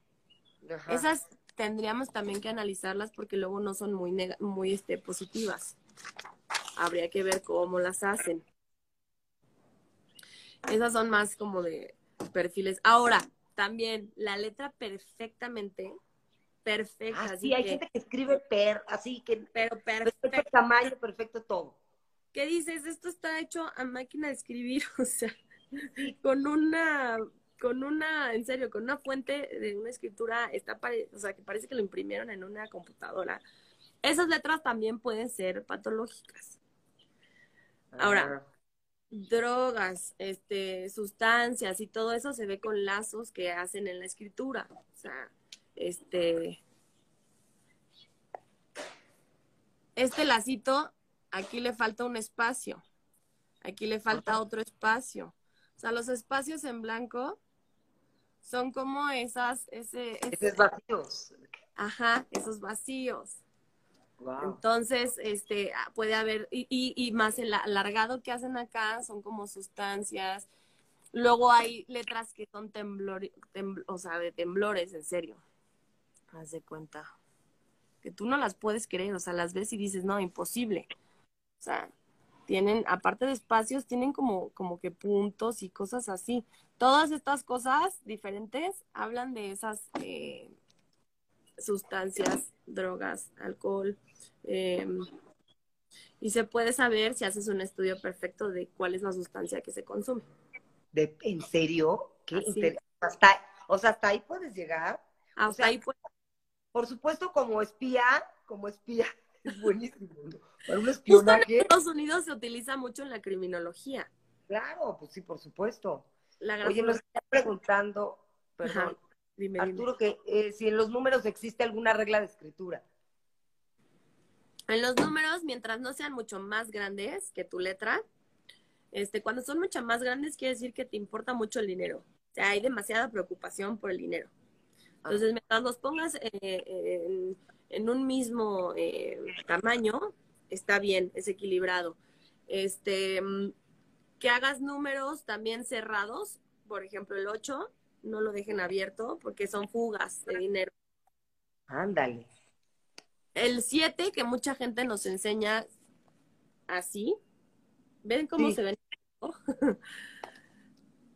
Ajá. Esas tendríamos también que analizarlas porque luego no son muy, muy este, positivas. Habría que ver cómo las hacen. Esas son más como de perfiles. Ahora, también la letra perfectamente, perfecta. Ah, así sí, hay que- gente que escribe per, así que pero perfecto perfecto. tamaño, perfecto todo. ¿Qué dices? Esto está hecho a máquina de escribir, <laughs> o sea, con una, con una, en serio, con una fuente de una escritura, está pare- o sea, que parece que lo imprimieron en una computadora. Esas letras también pueden ser patológicas. Ahora. Ah, Drogas, este, sustancias y todo eso se ve con lazos que hacen en la escritura. O sea, este, este lacito, aquí le falta un espacio, aquí le falta otro espacio. O sea, los espacios en blanco son como esas, ese, ese- esos vacíos. ajá, esos vacíos. Wow. Entonces, este, ah, puede haber, y, y, y más el alargado que hacen acá son como sustancias. Luego hay letras que son temblor, tembl- o sea, de temblores, en serio. Haz de cuenta. Que tú no las puedes creer, o sea, las ves y dices, no, imposible. O sea, tienen, aparte de espacios, tienen como, como que puntos y cosas así. Todas estas cosas diferentes hablan de esas eh, sustancias, drogas, alcohol. eh, y se puede saber si haces un estudio perfecto de cuál es la sustancia que se consume. De, ¿En serio? ¿Qué inter- hasta, o sea, hasta ahí puedes llegar. Hasta sea, ahí pues, Por supuesto, como espía, como espía, es <laughs> buenísimo. Para un Justo en espionaje, Estados Unidos se utiliza mucho en la criminología. claro, pues sí, por supuesto. La Oye, nos grafología- está preguntando, perdón, dime, dime. Arturo, que eh, si en los números existe alguna regla de escritura. En los números, mientras no sean mucho más grandes que tu letra, este, cuando son mucho más grandes, quiere decir que te importa mucho el dinero. O sea, hay demasiada preocupación por el dinero. Entonces, mientras los pongas eh, en, en un mismo eh, tamaño, está bien, es equilibrado. Este, mm, que hagas números también cerrados, por ejemplo, el 8, no lo dejen abierto porque son fugas de dinero. Ándale. El 7, que mucha gente nos enseña así. ¿Ven cómo Sí. se ven? <laughs>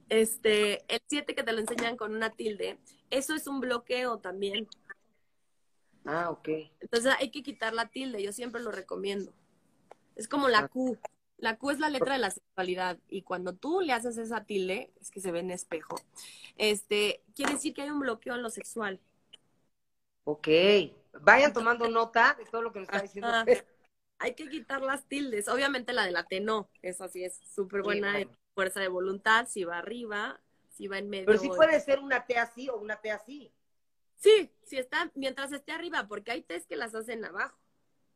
Este, el 7 que te lo enseñan con una tilde, eso es un bloqueo también. Ah, ok. Entonces hay que quitar la tilde, yo siempre lo recomiendo. Es como la Q. La Q es la letra de la sexualidad y cuando tú le haces esa tilde, es que se ve en espejo, este, quiere decir que hay un bloqueo en lo sexual. Ok. Vayan tomando nota de todo lo que nos está diciendo. Hay que quitar las tildes. Obviamente la de la T no, esa sí es súper buena bueno. en fuerza de voluntad, si va arriba, si va en medio. Pero sí puede ser una T así o una T así. Sí, sí está, mientras esté arriba, porque hay T's que las hacen abajo.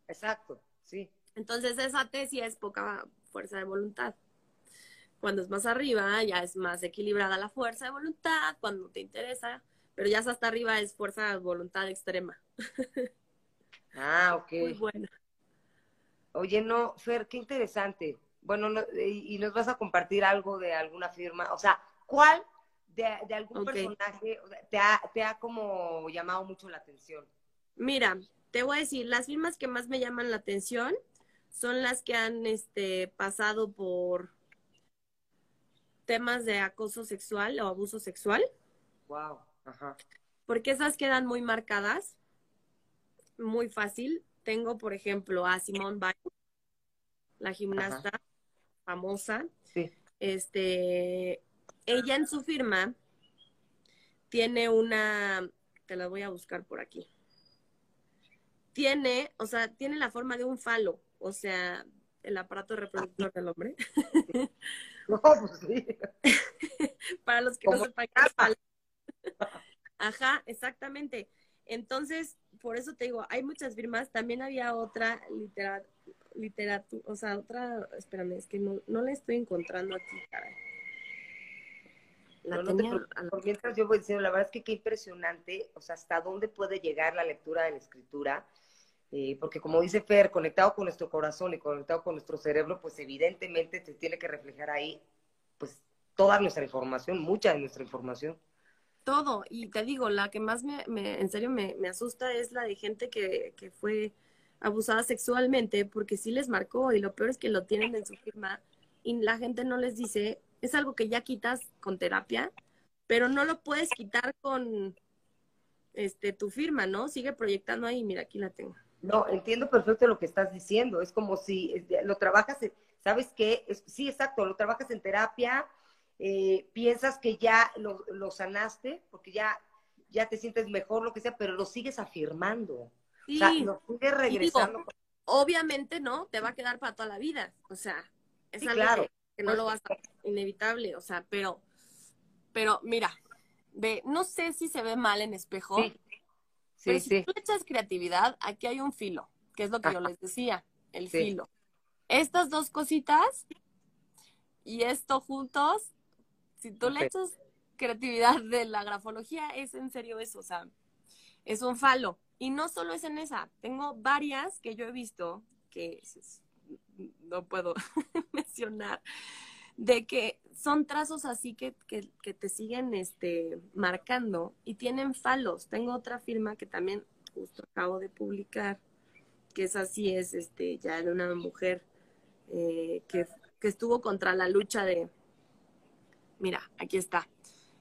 Exacto, sí. Entonces esa T sí es poca fuerza de voluntad. Cuando es más arriba, ya es más equilibrada la fuerza de voluntad, cuando te interesa, pero ya hasta arriba es fuerza de voluntad extrema. <laughs> Ah, ok. Muy buena. Oye, no, Fer, qué interesante. Bueno, no- y, y nos vas a compartir algo de alguna firma. O sea, ¿cuál de, de algún personaje te, ha, te ha como llamado mucho la atención? Mira, te voy a decir, las firmas que más me llaman la atención son las que han este, pasado por temas de acoso sexual o abuso sexual, Wow. Ajá. porque esas quedan muy marcadas, muy fácil. Tengo, por ejemplo, a Simone Biles, la gimnasta famosa. Sí. Este, ella en su firma tiene una, te la voy a buscar por aquí. tiene, o sea, tiene la forma de un falo, o sea, el aparato reproductor del hombre. <laughs> No, pues sí. <laughs> Para los que no sepan qué es falo. Ajá, exactamente. Entonces, por eso te digo, hay muchas firmas. También había otra literatura, o sea, otra, espérame, es que no, no la estoy encontrando aquí, caray. La tenía, por mientras yo voy diciendo, la verdad es que qué impresionante, o sea, hasta dónde puede llegar la lectura de la escritura eh, porque como dice Fer, conectado con nuestro corazón y conectado con nuestro cerebro, pues evidentemente se tiene que reflejar ahí, pues toda nuestra información, mucha de nuestra información. Todo, y te digo, la que más me, en serio me, asusta es la de gente que, que fue abusada sexualmente, porque sí les marcó, y lo peor es que lo tienen en su firma, y la gente no les dice, es algo que ya quitas con terapia, pero no lo puedes quitar con este tu firma, ¿no? Sigue proyectando ahí, mira, aquí la tengo. No, entiendo perfecto lo que estás diciendo. Es como si lo trabajas, ¿sabes qué? sí, exacto, lo trabajas en terapia, eh, piensas que ya lo, sanaste, porque ya, ya te sientes mejor, lo que sea, pero lo sigues afirmando. Sí. O sea, lo sigues regresando. obviamente, ¿no? Te va a quedar para toda la vida. O sea, es algo que, no lo vas a inevitable. O sea, pero, pero mira, ve, no sé si se ve mal en espejo. Sí, si tú echas creatividad, aquí hay un filo, que es lo que yo les decía, el filo. Estas dos cositas y esto juntos, si tú le echas creatividad de la grafología, es en serio eso, o sea, es un falo. Y no solo es en esa, tengo varias que yo he visto que no puedo <laughs> mencionar, de que son trazos así que, que, te siguen este, marcando y tienen falos. Tengo otra firma que también justo acabo de publicar, que es así, es este, ya de una mujer eh, que, que estuvo contra la lucha de, mira, aquí está,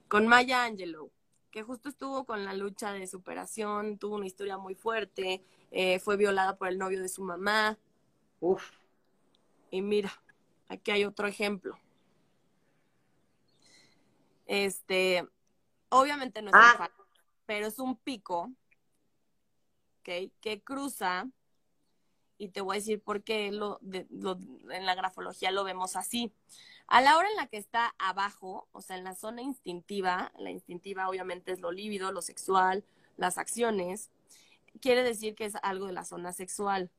con Maya Angelou, que justo estuvo con la lucha de superación, tuvo una historia muy fuerte, eh, fue violada por el novio de su mamá. Uf. Y mira, aquí hay otro ejemplo. Este, obviamente no es un ah. pero es un pico, ¿ok? Que cruza, y te voy a decir por qué lo, en la grafología lo vemos así. A la hora en la que está abajo, o sea, en la zona instintiva, la instintiva obviamente es lo lívido, lo sexual, las acciones, quiere decir que es algo de la zona sexual,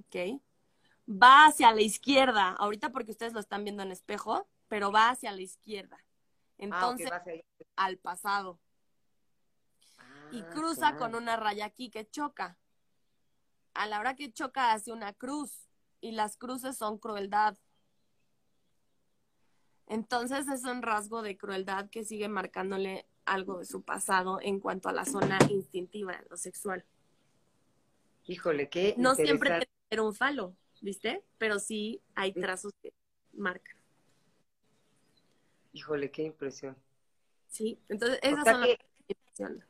¿ok? Va hacia la izquierda, ahorita porque ustedes lo están viendo en espejo, pero va hacia la izquierda. Ah, Entonces, al pasado. y ah, cruza con una raya aquí que choca. A la hora que choca hace una cruz y las cruces son crueldad. Entonces es un rasgo de crueldad que sigue marcándole algo de su pasado en cuanto a la zona instintiva, lo sexual. Híjole, qué. No siempre era un falo, ¿viste? Pero sí hay trazos que marcan. Híjole, qué impresión. Sí, entonces esas son las que me impresionan.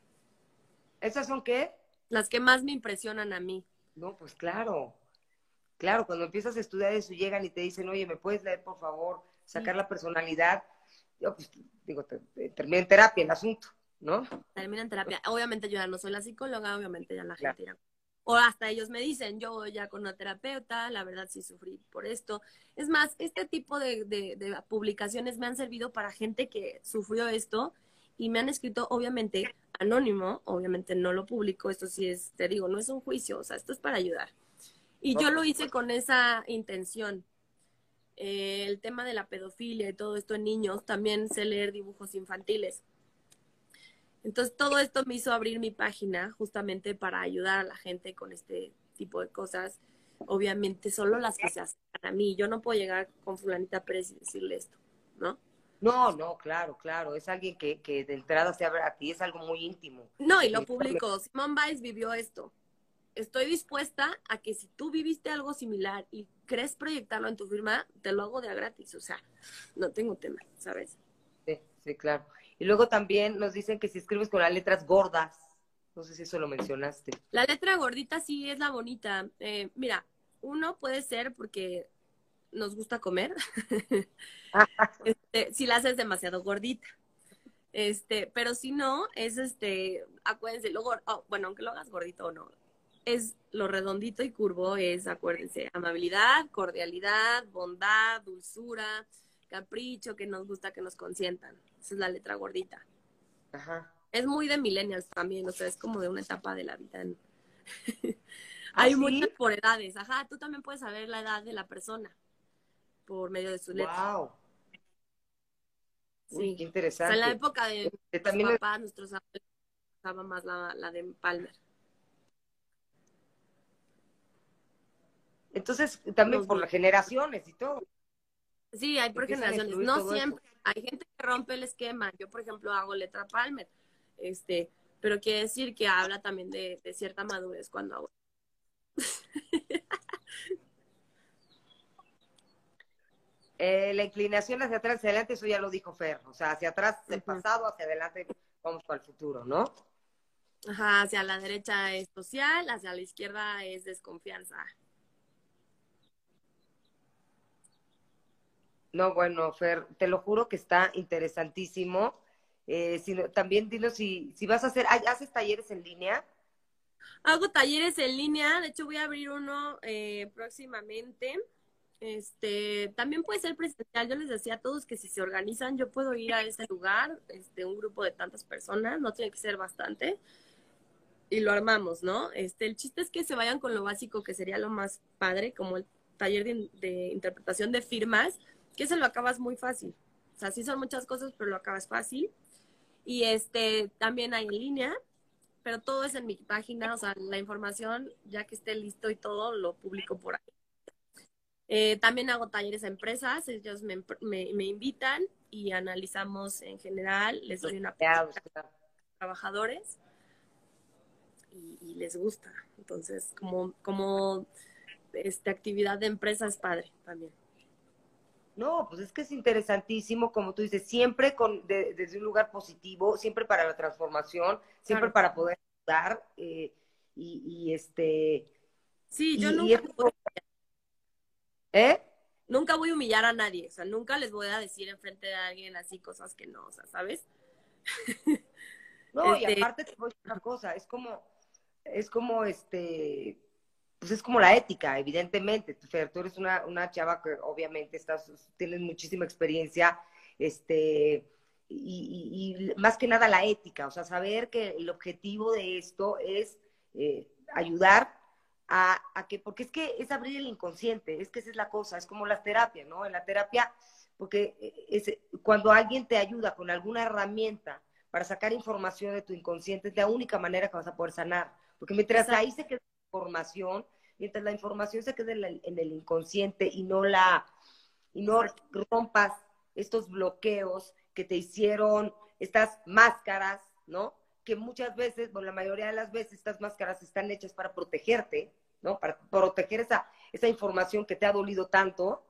¿Esas son qué? Las que más me impresionan a mí. No, pues claro. Claro, cuando empiezas a estudiar eso llegan y te dicen, oye, ¿me puedes leer, por favor? Sacar la personalidad. Yo, pues, digo, termina en terapia el asunto, ¿no? Termina en terapia. Obviamente yo ya no soy la psicóloga, obviamente ya la gente ya o hasta ellos me dicen, yo voy ya con una terapeuta, la verdad sí sufrí por esto. Es más, este tipo de, de, publicaciones me han servido para gente que sufrió esto y me han escrito, obviamente, anónimo, obviamente no lo publico, esto sí es, te digo, no es un juicio, o sea, esto es para ayudar. Y yo lo hice con esa intención. Eh, el tema de la pedofilia y todo esto en niños, también sé leer dibujos infantiles. Entonces, todo esto me hizo abrir mi página justamente para ayudar a la gente con este tipo de cosas. Obviamente, solo las que se hacen a mí. Yo no puedo llegar con fulanita Pérez y decirle esto, ¿no? No, no, claro, claro. Es alguien que, que de entrada se abre a ti, es algo muy íntimo. No, y lo publicó. Simón Biles vivió esto. Estoy dispuesta a que si tú viviste algo similar y crees proyectarlo en tu firma, te lo hago de a gratis. O sea, no tengo tema, ¿sabes? Sí, sí, claro. Y luego también nos dicen que si escribes con las letras gordas, no sé si eso lo mencionaste. La letra gordita sí es la bonita. Eh, mira, uno puede ser porque nos gusta comer, <laughs> este, si la haces demasiado gordita. Este, pero si no, es este, acuérdense, luego, oh, bueno, aunque lo hagas gordito o no, es lo redondito y curvo, es, acuérdense, amabilidad, cordialidad, bondad, dulzura, capricho, que nos gusta que nos consientan. Esa es la letra gordita. Ajá. Es muy de millennials también, o sea, es como de una etapa de la vida. <laughs> ¿Ah, Hay sí? muchas por edades. Ajá, tú también puedes saber la edad de la persona por medio de su letra. Wow. Uy, qué O interesante. sea, en la época de Este, nuestros es- papás, nuestros abuelos, usaba más la, la de Palmer. Entonces, también Los por las generaciones y todo. Sí, hay por generaciones. No siempre. Hay gente que rompe el esquema. Yo, por ejemplo, hago letra Palmer. Este, pero quiere decir que habla también de, de cierta madurez cuando hago. <laughs> Eh, la inclinación hacia atrás, hacia adelante, eso ya lo dijo Fer. O sea, hacia atrás el pasado, hacia adelante vamos para el futuro, ¿no? Ajá, hacia la derecha es social, hacia la izquierda es desconfianza. No, bueno, Fer, te lo juro que está interesantísimo. Eh, también dinos si, si vas a hacer, ¿hay- ¿haces talleres en línea? Hago talleres en línea, de hecho voy a abrir uno eh, próximamente. Este, también puede ser presencial. Yo les decía a todos que si se organizan, yo puedo ir a ese lugar, este, un grupo de tantas personas, no tiene que ser bastante, y lo armamos, ¿no? Este, el chiste es que se vayan con lo básico, que sería lo más padre, como el taller de interpretación de firmas, que se lo acabas muy fácil. O sea, sí son muchas cosas, pero lo acabas fácil. Y este, también hay en línea, pero todo es en mi página, o sea, la información, ya que esté listo y todo, lo publico por ahí. Eh, también hago talleres a empresas, ellos me, me, me invitan y analizamos en general, les doy una a los trabajadores y, y les gusta. Entonces, como, como este, actividad de empresa es padre también. No, pues es que es interesantísimo, como tú dices, siempre con, de- desde un lugar positivo, siempre para la transformación, siempre Claro. para poder ayudar. eh, y, y este, Sí, yo Y- nunca, voy, ¿eh? nunca voy a humillar a nadie, o sea, nunca les voy a decir enfrente de alguien así cosas que no, o sea, ¿sabes? No, y Este- aparte te voy a decir una cosa, es como, es como este, pues es como la ética, evidentemente. Fer, tú eres una, una chava que obviamente estás, tienes muchísima experiencia, este, y, y- y más que nada la ética, o sea, saber que el objetivo de esto es eh, ayudar a, a que, porque es que es abrir el inconsciente, es que esa es la cosa, es como la terapia, ¿no? En la terapia, porque es, cuando alguien te ayuda con alguna herramienta, para sacar información de tu inconsciente es la única manera que vas a poder sanar. Porque mientras Exacto. ahí se queda información, mientras la información se quede en, el inconsciente y no la y no rompas estos bloqueos que te hicieron estas máscaras, ¿no? Que muchas veces, bueno, la mayoría de las veces estas máscaras están hechas para protegerte, ¿no? Para proteger esa, esa información que te ha dolido tanto.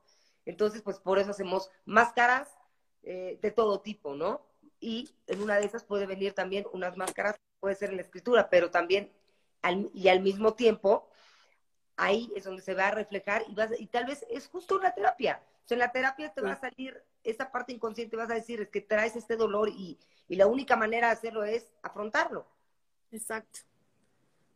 Entonces, pues por eso hacemos máscaras eh, de todo tipo, ¿no? y en una de esas puede venir también unas máscaras, puede ser en la escritura, pero también al, y al mismo tiempo ahí es donde se va a reflejar y, vas, y tal vez es justo una terapia. O sea, en la terapia te Sí. va a salir esa parte inconsciente, vas a decir, es que traes este dolor y, y la única manera de hacerlo es afrontarlo. Exacto.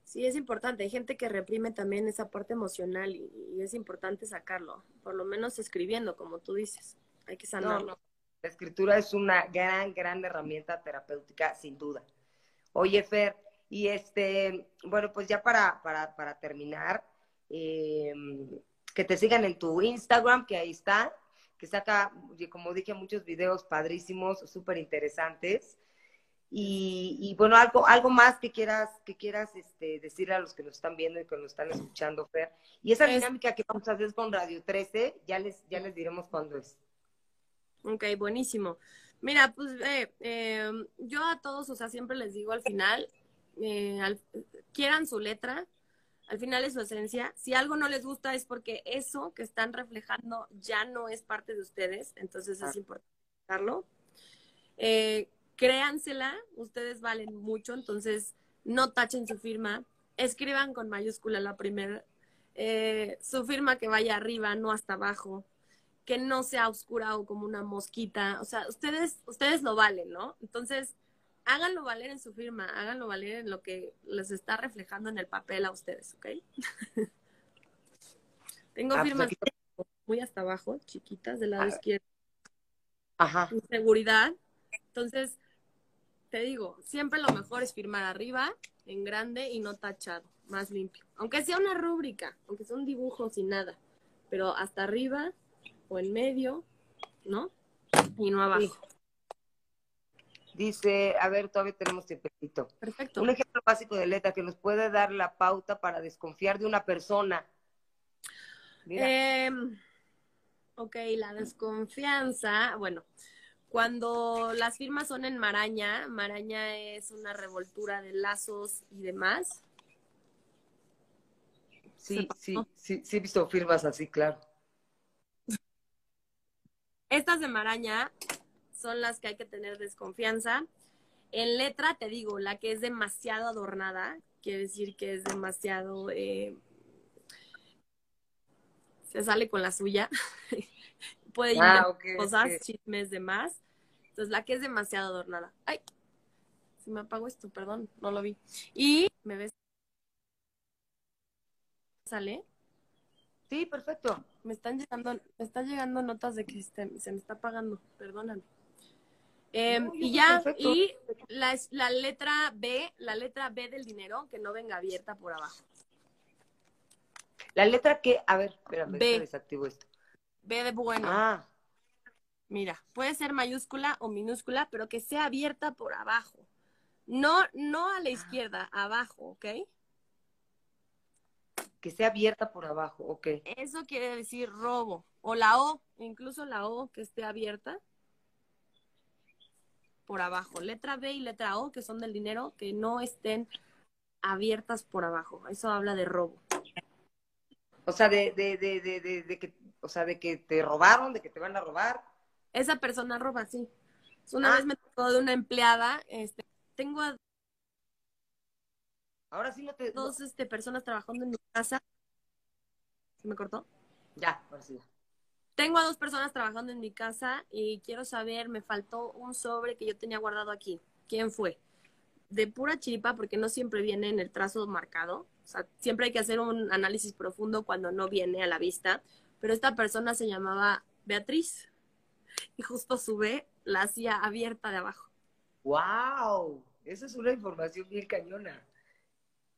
Sí, es importante. Hay gente que reprime también esa parte emocional y, y es importante sacarlo, por lo menos escribiendo, como tú dices. Hay que No, sanarlo. no. La escritura es una gran, gran herramienta terapéutica, sin duda. Oye, Fer, y este, bueno, pues ya para, para, para terminar, eh, que te sigan en tu Instagram, que ahí está, que saca, como dije, muchos videos padrísimos, súper interesantes. Y, y, bueno, algo, algo más que quieras, que quieras este, decirle a los que nos están viendo y que nos están escuchando, Fer. Y esa Es- dinámica que vamos a hacer con Radio 13, ya les, ya les diremos cuándo es. Ok, buenísimo. Mira, pues eh, eh, yo a todos, o sea, siempre les digo al final, eh, al- quieran su letra, al final es su esencia. Si algo no les gusta es porque eso que están reflejando ya no es parte de ustedes, entonces es importante dejarlo. Eh, créansela, ustedes valen mucho, entonces no tachen su firma, escriban con mayúscula la primera, eh, su firma que vaya arriba, no hasta abajo que no sea oscura o como una mosquita. O sea, ustedes, ustedes lo valen, ¿no? Entonces, háganlo valer en su firma, háganlo valer en lo que les está reflejando en el papel a ustedes, ¿ok? <laughs> Tengo Ah, pues firmas aquí- muy hasta abajo, chiquitas, del lado Ah. izquierdo, Ajá. seguridad. Entonces, te digo, siempre lo mejor es firmar arriba, en grande y no tachado, más limpio. Aunque sea una rúbrica, aunque sea un dibujo sin nada, pero hasta arriba o en medio, ¿no? Y no abajo. Sí. Dice, a ver, todavía tenemos tiempecito. Perfecto. Un ejemplo básico de letra que nos puede dar la pauta para desconfiar de una persona. Em, ok, la desconfianza, bueno, cuando las firmas son en maraña, maraña es una revoltura de lazos y demás. sí, sí, sí, sí he visto firmas así, claro. Estas de maraña son las que hay que tener desconfianza. En letra, te digo, la que es demasiado adornada, quiere decir que es demasiado... eh, se sale con la suya. <laughs> Puede Ah, cosas, ok. chismes, demás. Entonces, la que es demasiado adornada. Ay, se me apagó esto, perdón, no lo vi. Y me ves. ¿Sale? Sí, perfecto. Me están llegando, me están llegando notas de que este- se me está apagando, perdóname. Em, No, y ya, perfecto. y la, letra B, la letra B del dinero, que no venga abierta por abajo. La letra que, a ver, espérame, B. desactivo esto. B de bueno. Ah, Mira, puede ser mayúscula o minúscula, pero que sea abierta por abajo. No, no a la izquierda, abajo, ¿ok? que sea abierta por abajo, ok. Eso quiere decir robo. O la O, incluso la O que esté abierta por abajo. Letra B y letra O, que son del dinero, que no estén abiertas por abajo. Eso habla de robo. O sea, de, de, de, de, de, de que, o sea, de que te robaron, de que te van a robar. Esa persona roba, sí. Una Ah. vez me tocó de una empleada, este, tengo a Ahora sí no te... no- dos este, personas trabajando en mi casa. ¿Se me cortó? Ya, ahora sí. Tengo a dos personas trabajando en mi casa y quiero saber, me faltó un sobre que yo tenía guardado aquí. ¿Quién fue? De pura chiripa, porque no siempre viene en el trazo marcado. O sea, siempre hay que hacer un análisis profundo cuando no viene a la vista. Pero esta persona se llamaba Beatriz. Y justo su B la hacía abierta de abajo. ¡Wow! Esa es una información bien cañona.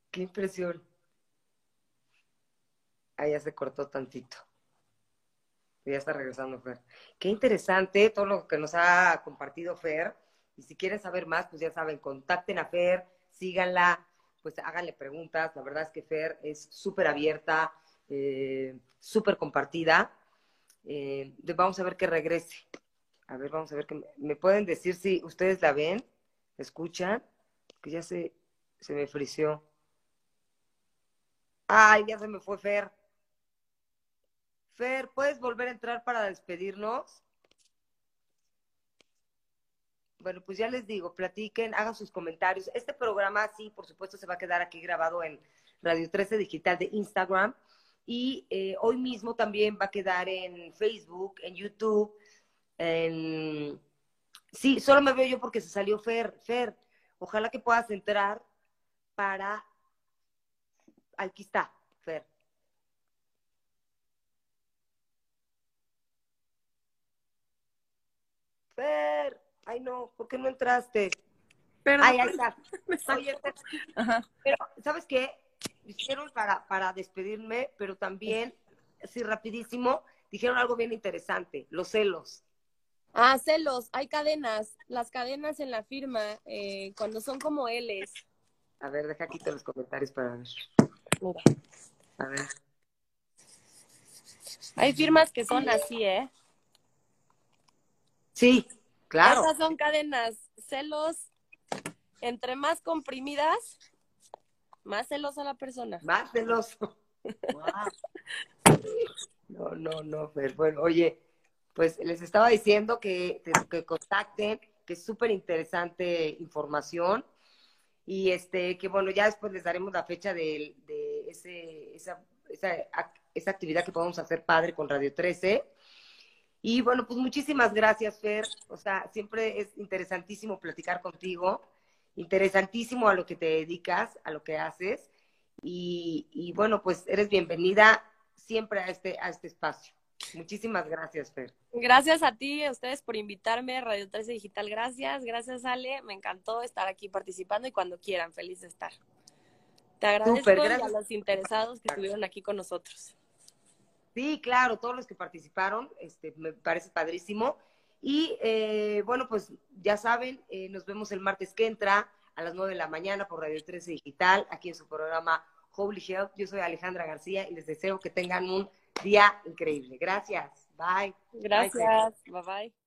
¡Qué impresión! Ahí ya se cortó tantito. Ya está regresando Fer. Qué interesante todo lo que nos ha compartido Fer. Y si quieren saber más, pues ya saben, contacten a Fer, síganla, pues háganle preguntas. La verdad es que Fer es súper abierta, eh, súper compartida. Eh, vamos a ver que regrese. A ver, vamos a ver que me, me pueden decir si ustedes la ven, escuchan, que ya se, se me frició. Ay, ya se me fue Fer. Fer, ¿puedes volver a entrar para despedirnos? Bueno, pues ya les digo, platiquen, hagan sus comentarios. Este programa, sí, por supuesto, se va a quedar aquí grabado en Radio 13 Digital de Instagram. Y eh, hoy mismo también va a quedar en Facebook, en YouTube. Sí, solo me veo yo porque se salió Fer. Fer, ojalá que puedas entrar para... Aquí está, Fer. Fer, ay no, ¿por qué no entraste? Perdón, Ay, <laughs> ahí está. Oye, Fer, Ajá. pero, ¿sabes qué? Dijeron para, para despedirme, pero también, así rapidísimo, dijeron algo bien interesante, los celos. Ah, celos, hay cadenas. Las cadenas en la firma, eh, cuando son como L's. A ver, deja quito los comentarios para ver. Mira. A ver. Hay firmas que son así, ¿eh? Sí, claro. Esas son cadenas. Celos, entre más comprimidas, más celosa la persona. Más celoso. <laughs> Guau. No, no, no, Fer. Bueno, oye, pues les estaba diciendo que, que contacten, que es súper interesante información. Y este, que bueno, ya después les daremos la fecha de, de ese, esa, esa, esa actividad que podemos hacer padre con Radio 13. Y bueno, pues muchísimas gracias, Fer. O sea, siempre es interesantísimo platicar contigo. interesantísimo a lo que te dedicas, a lo que haces. Y, y bueno, pues eres bienvenida siempre a este, a este espacio. Muchísimas gracias, Fer. Gracias a ti, a ustedes por invitarme, Radio 13 Digital, gracias, gracias Ale, me encantó estar aquí participando y cuando quieran, feliz de estar. Te agradezco a los interesados que estuvieron aquí con nosotros. Sí, claro, todos los que participaron, este, me parece padrísimo. Y eh, bueno, pues ya saben, eh, nos vemos el martes que entra a las 9 de la mañana por Radio 13 Digital, aquí en su programa Holy Health. Yo soy Alejandra García y les deseo que tengan un día increíble. Gracias. Bye. Gracias. bye. bye.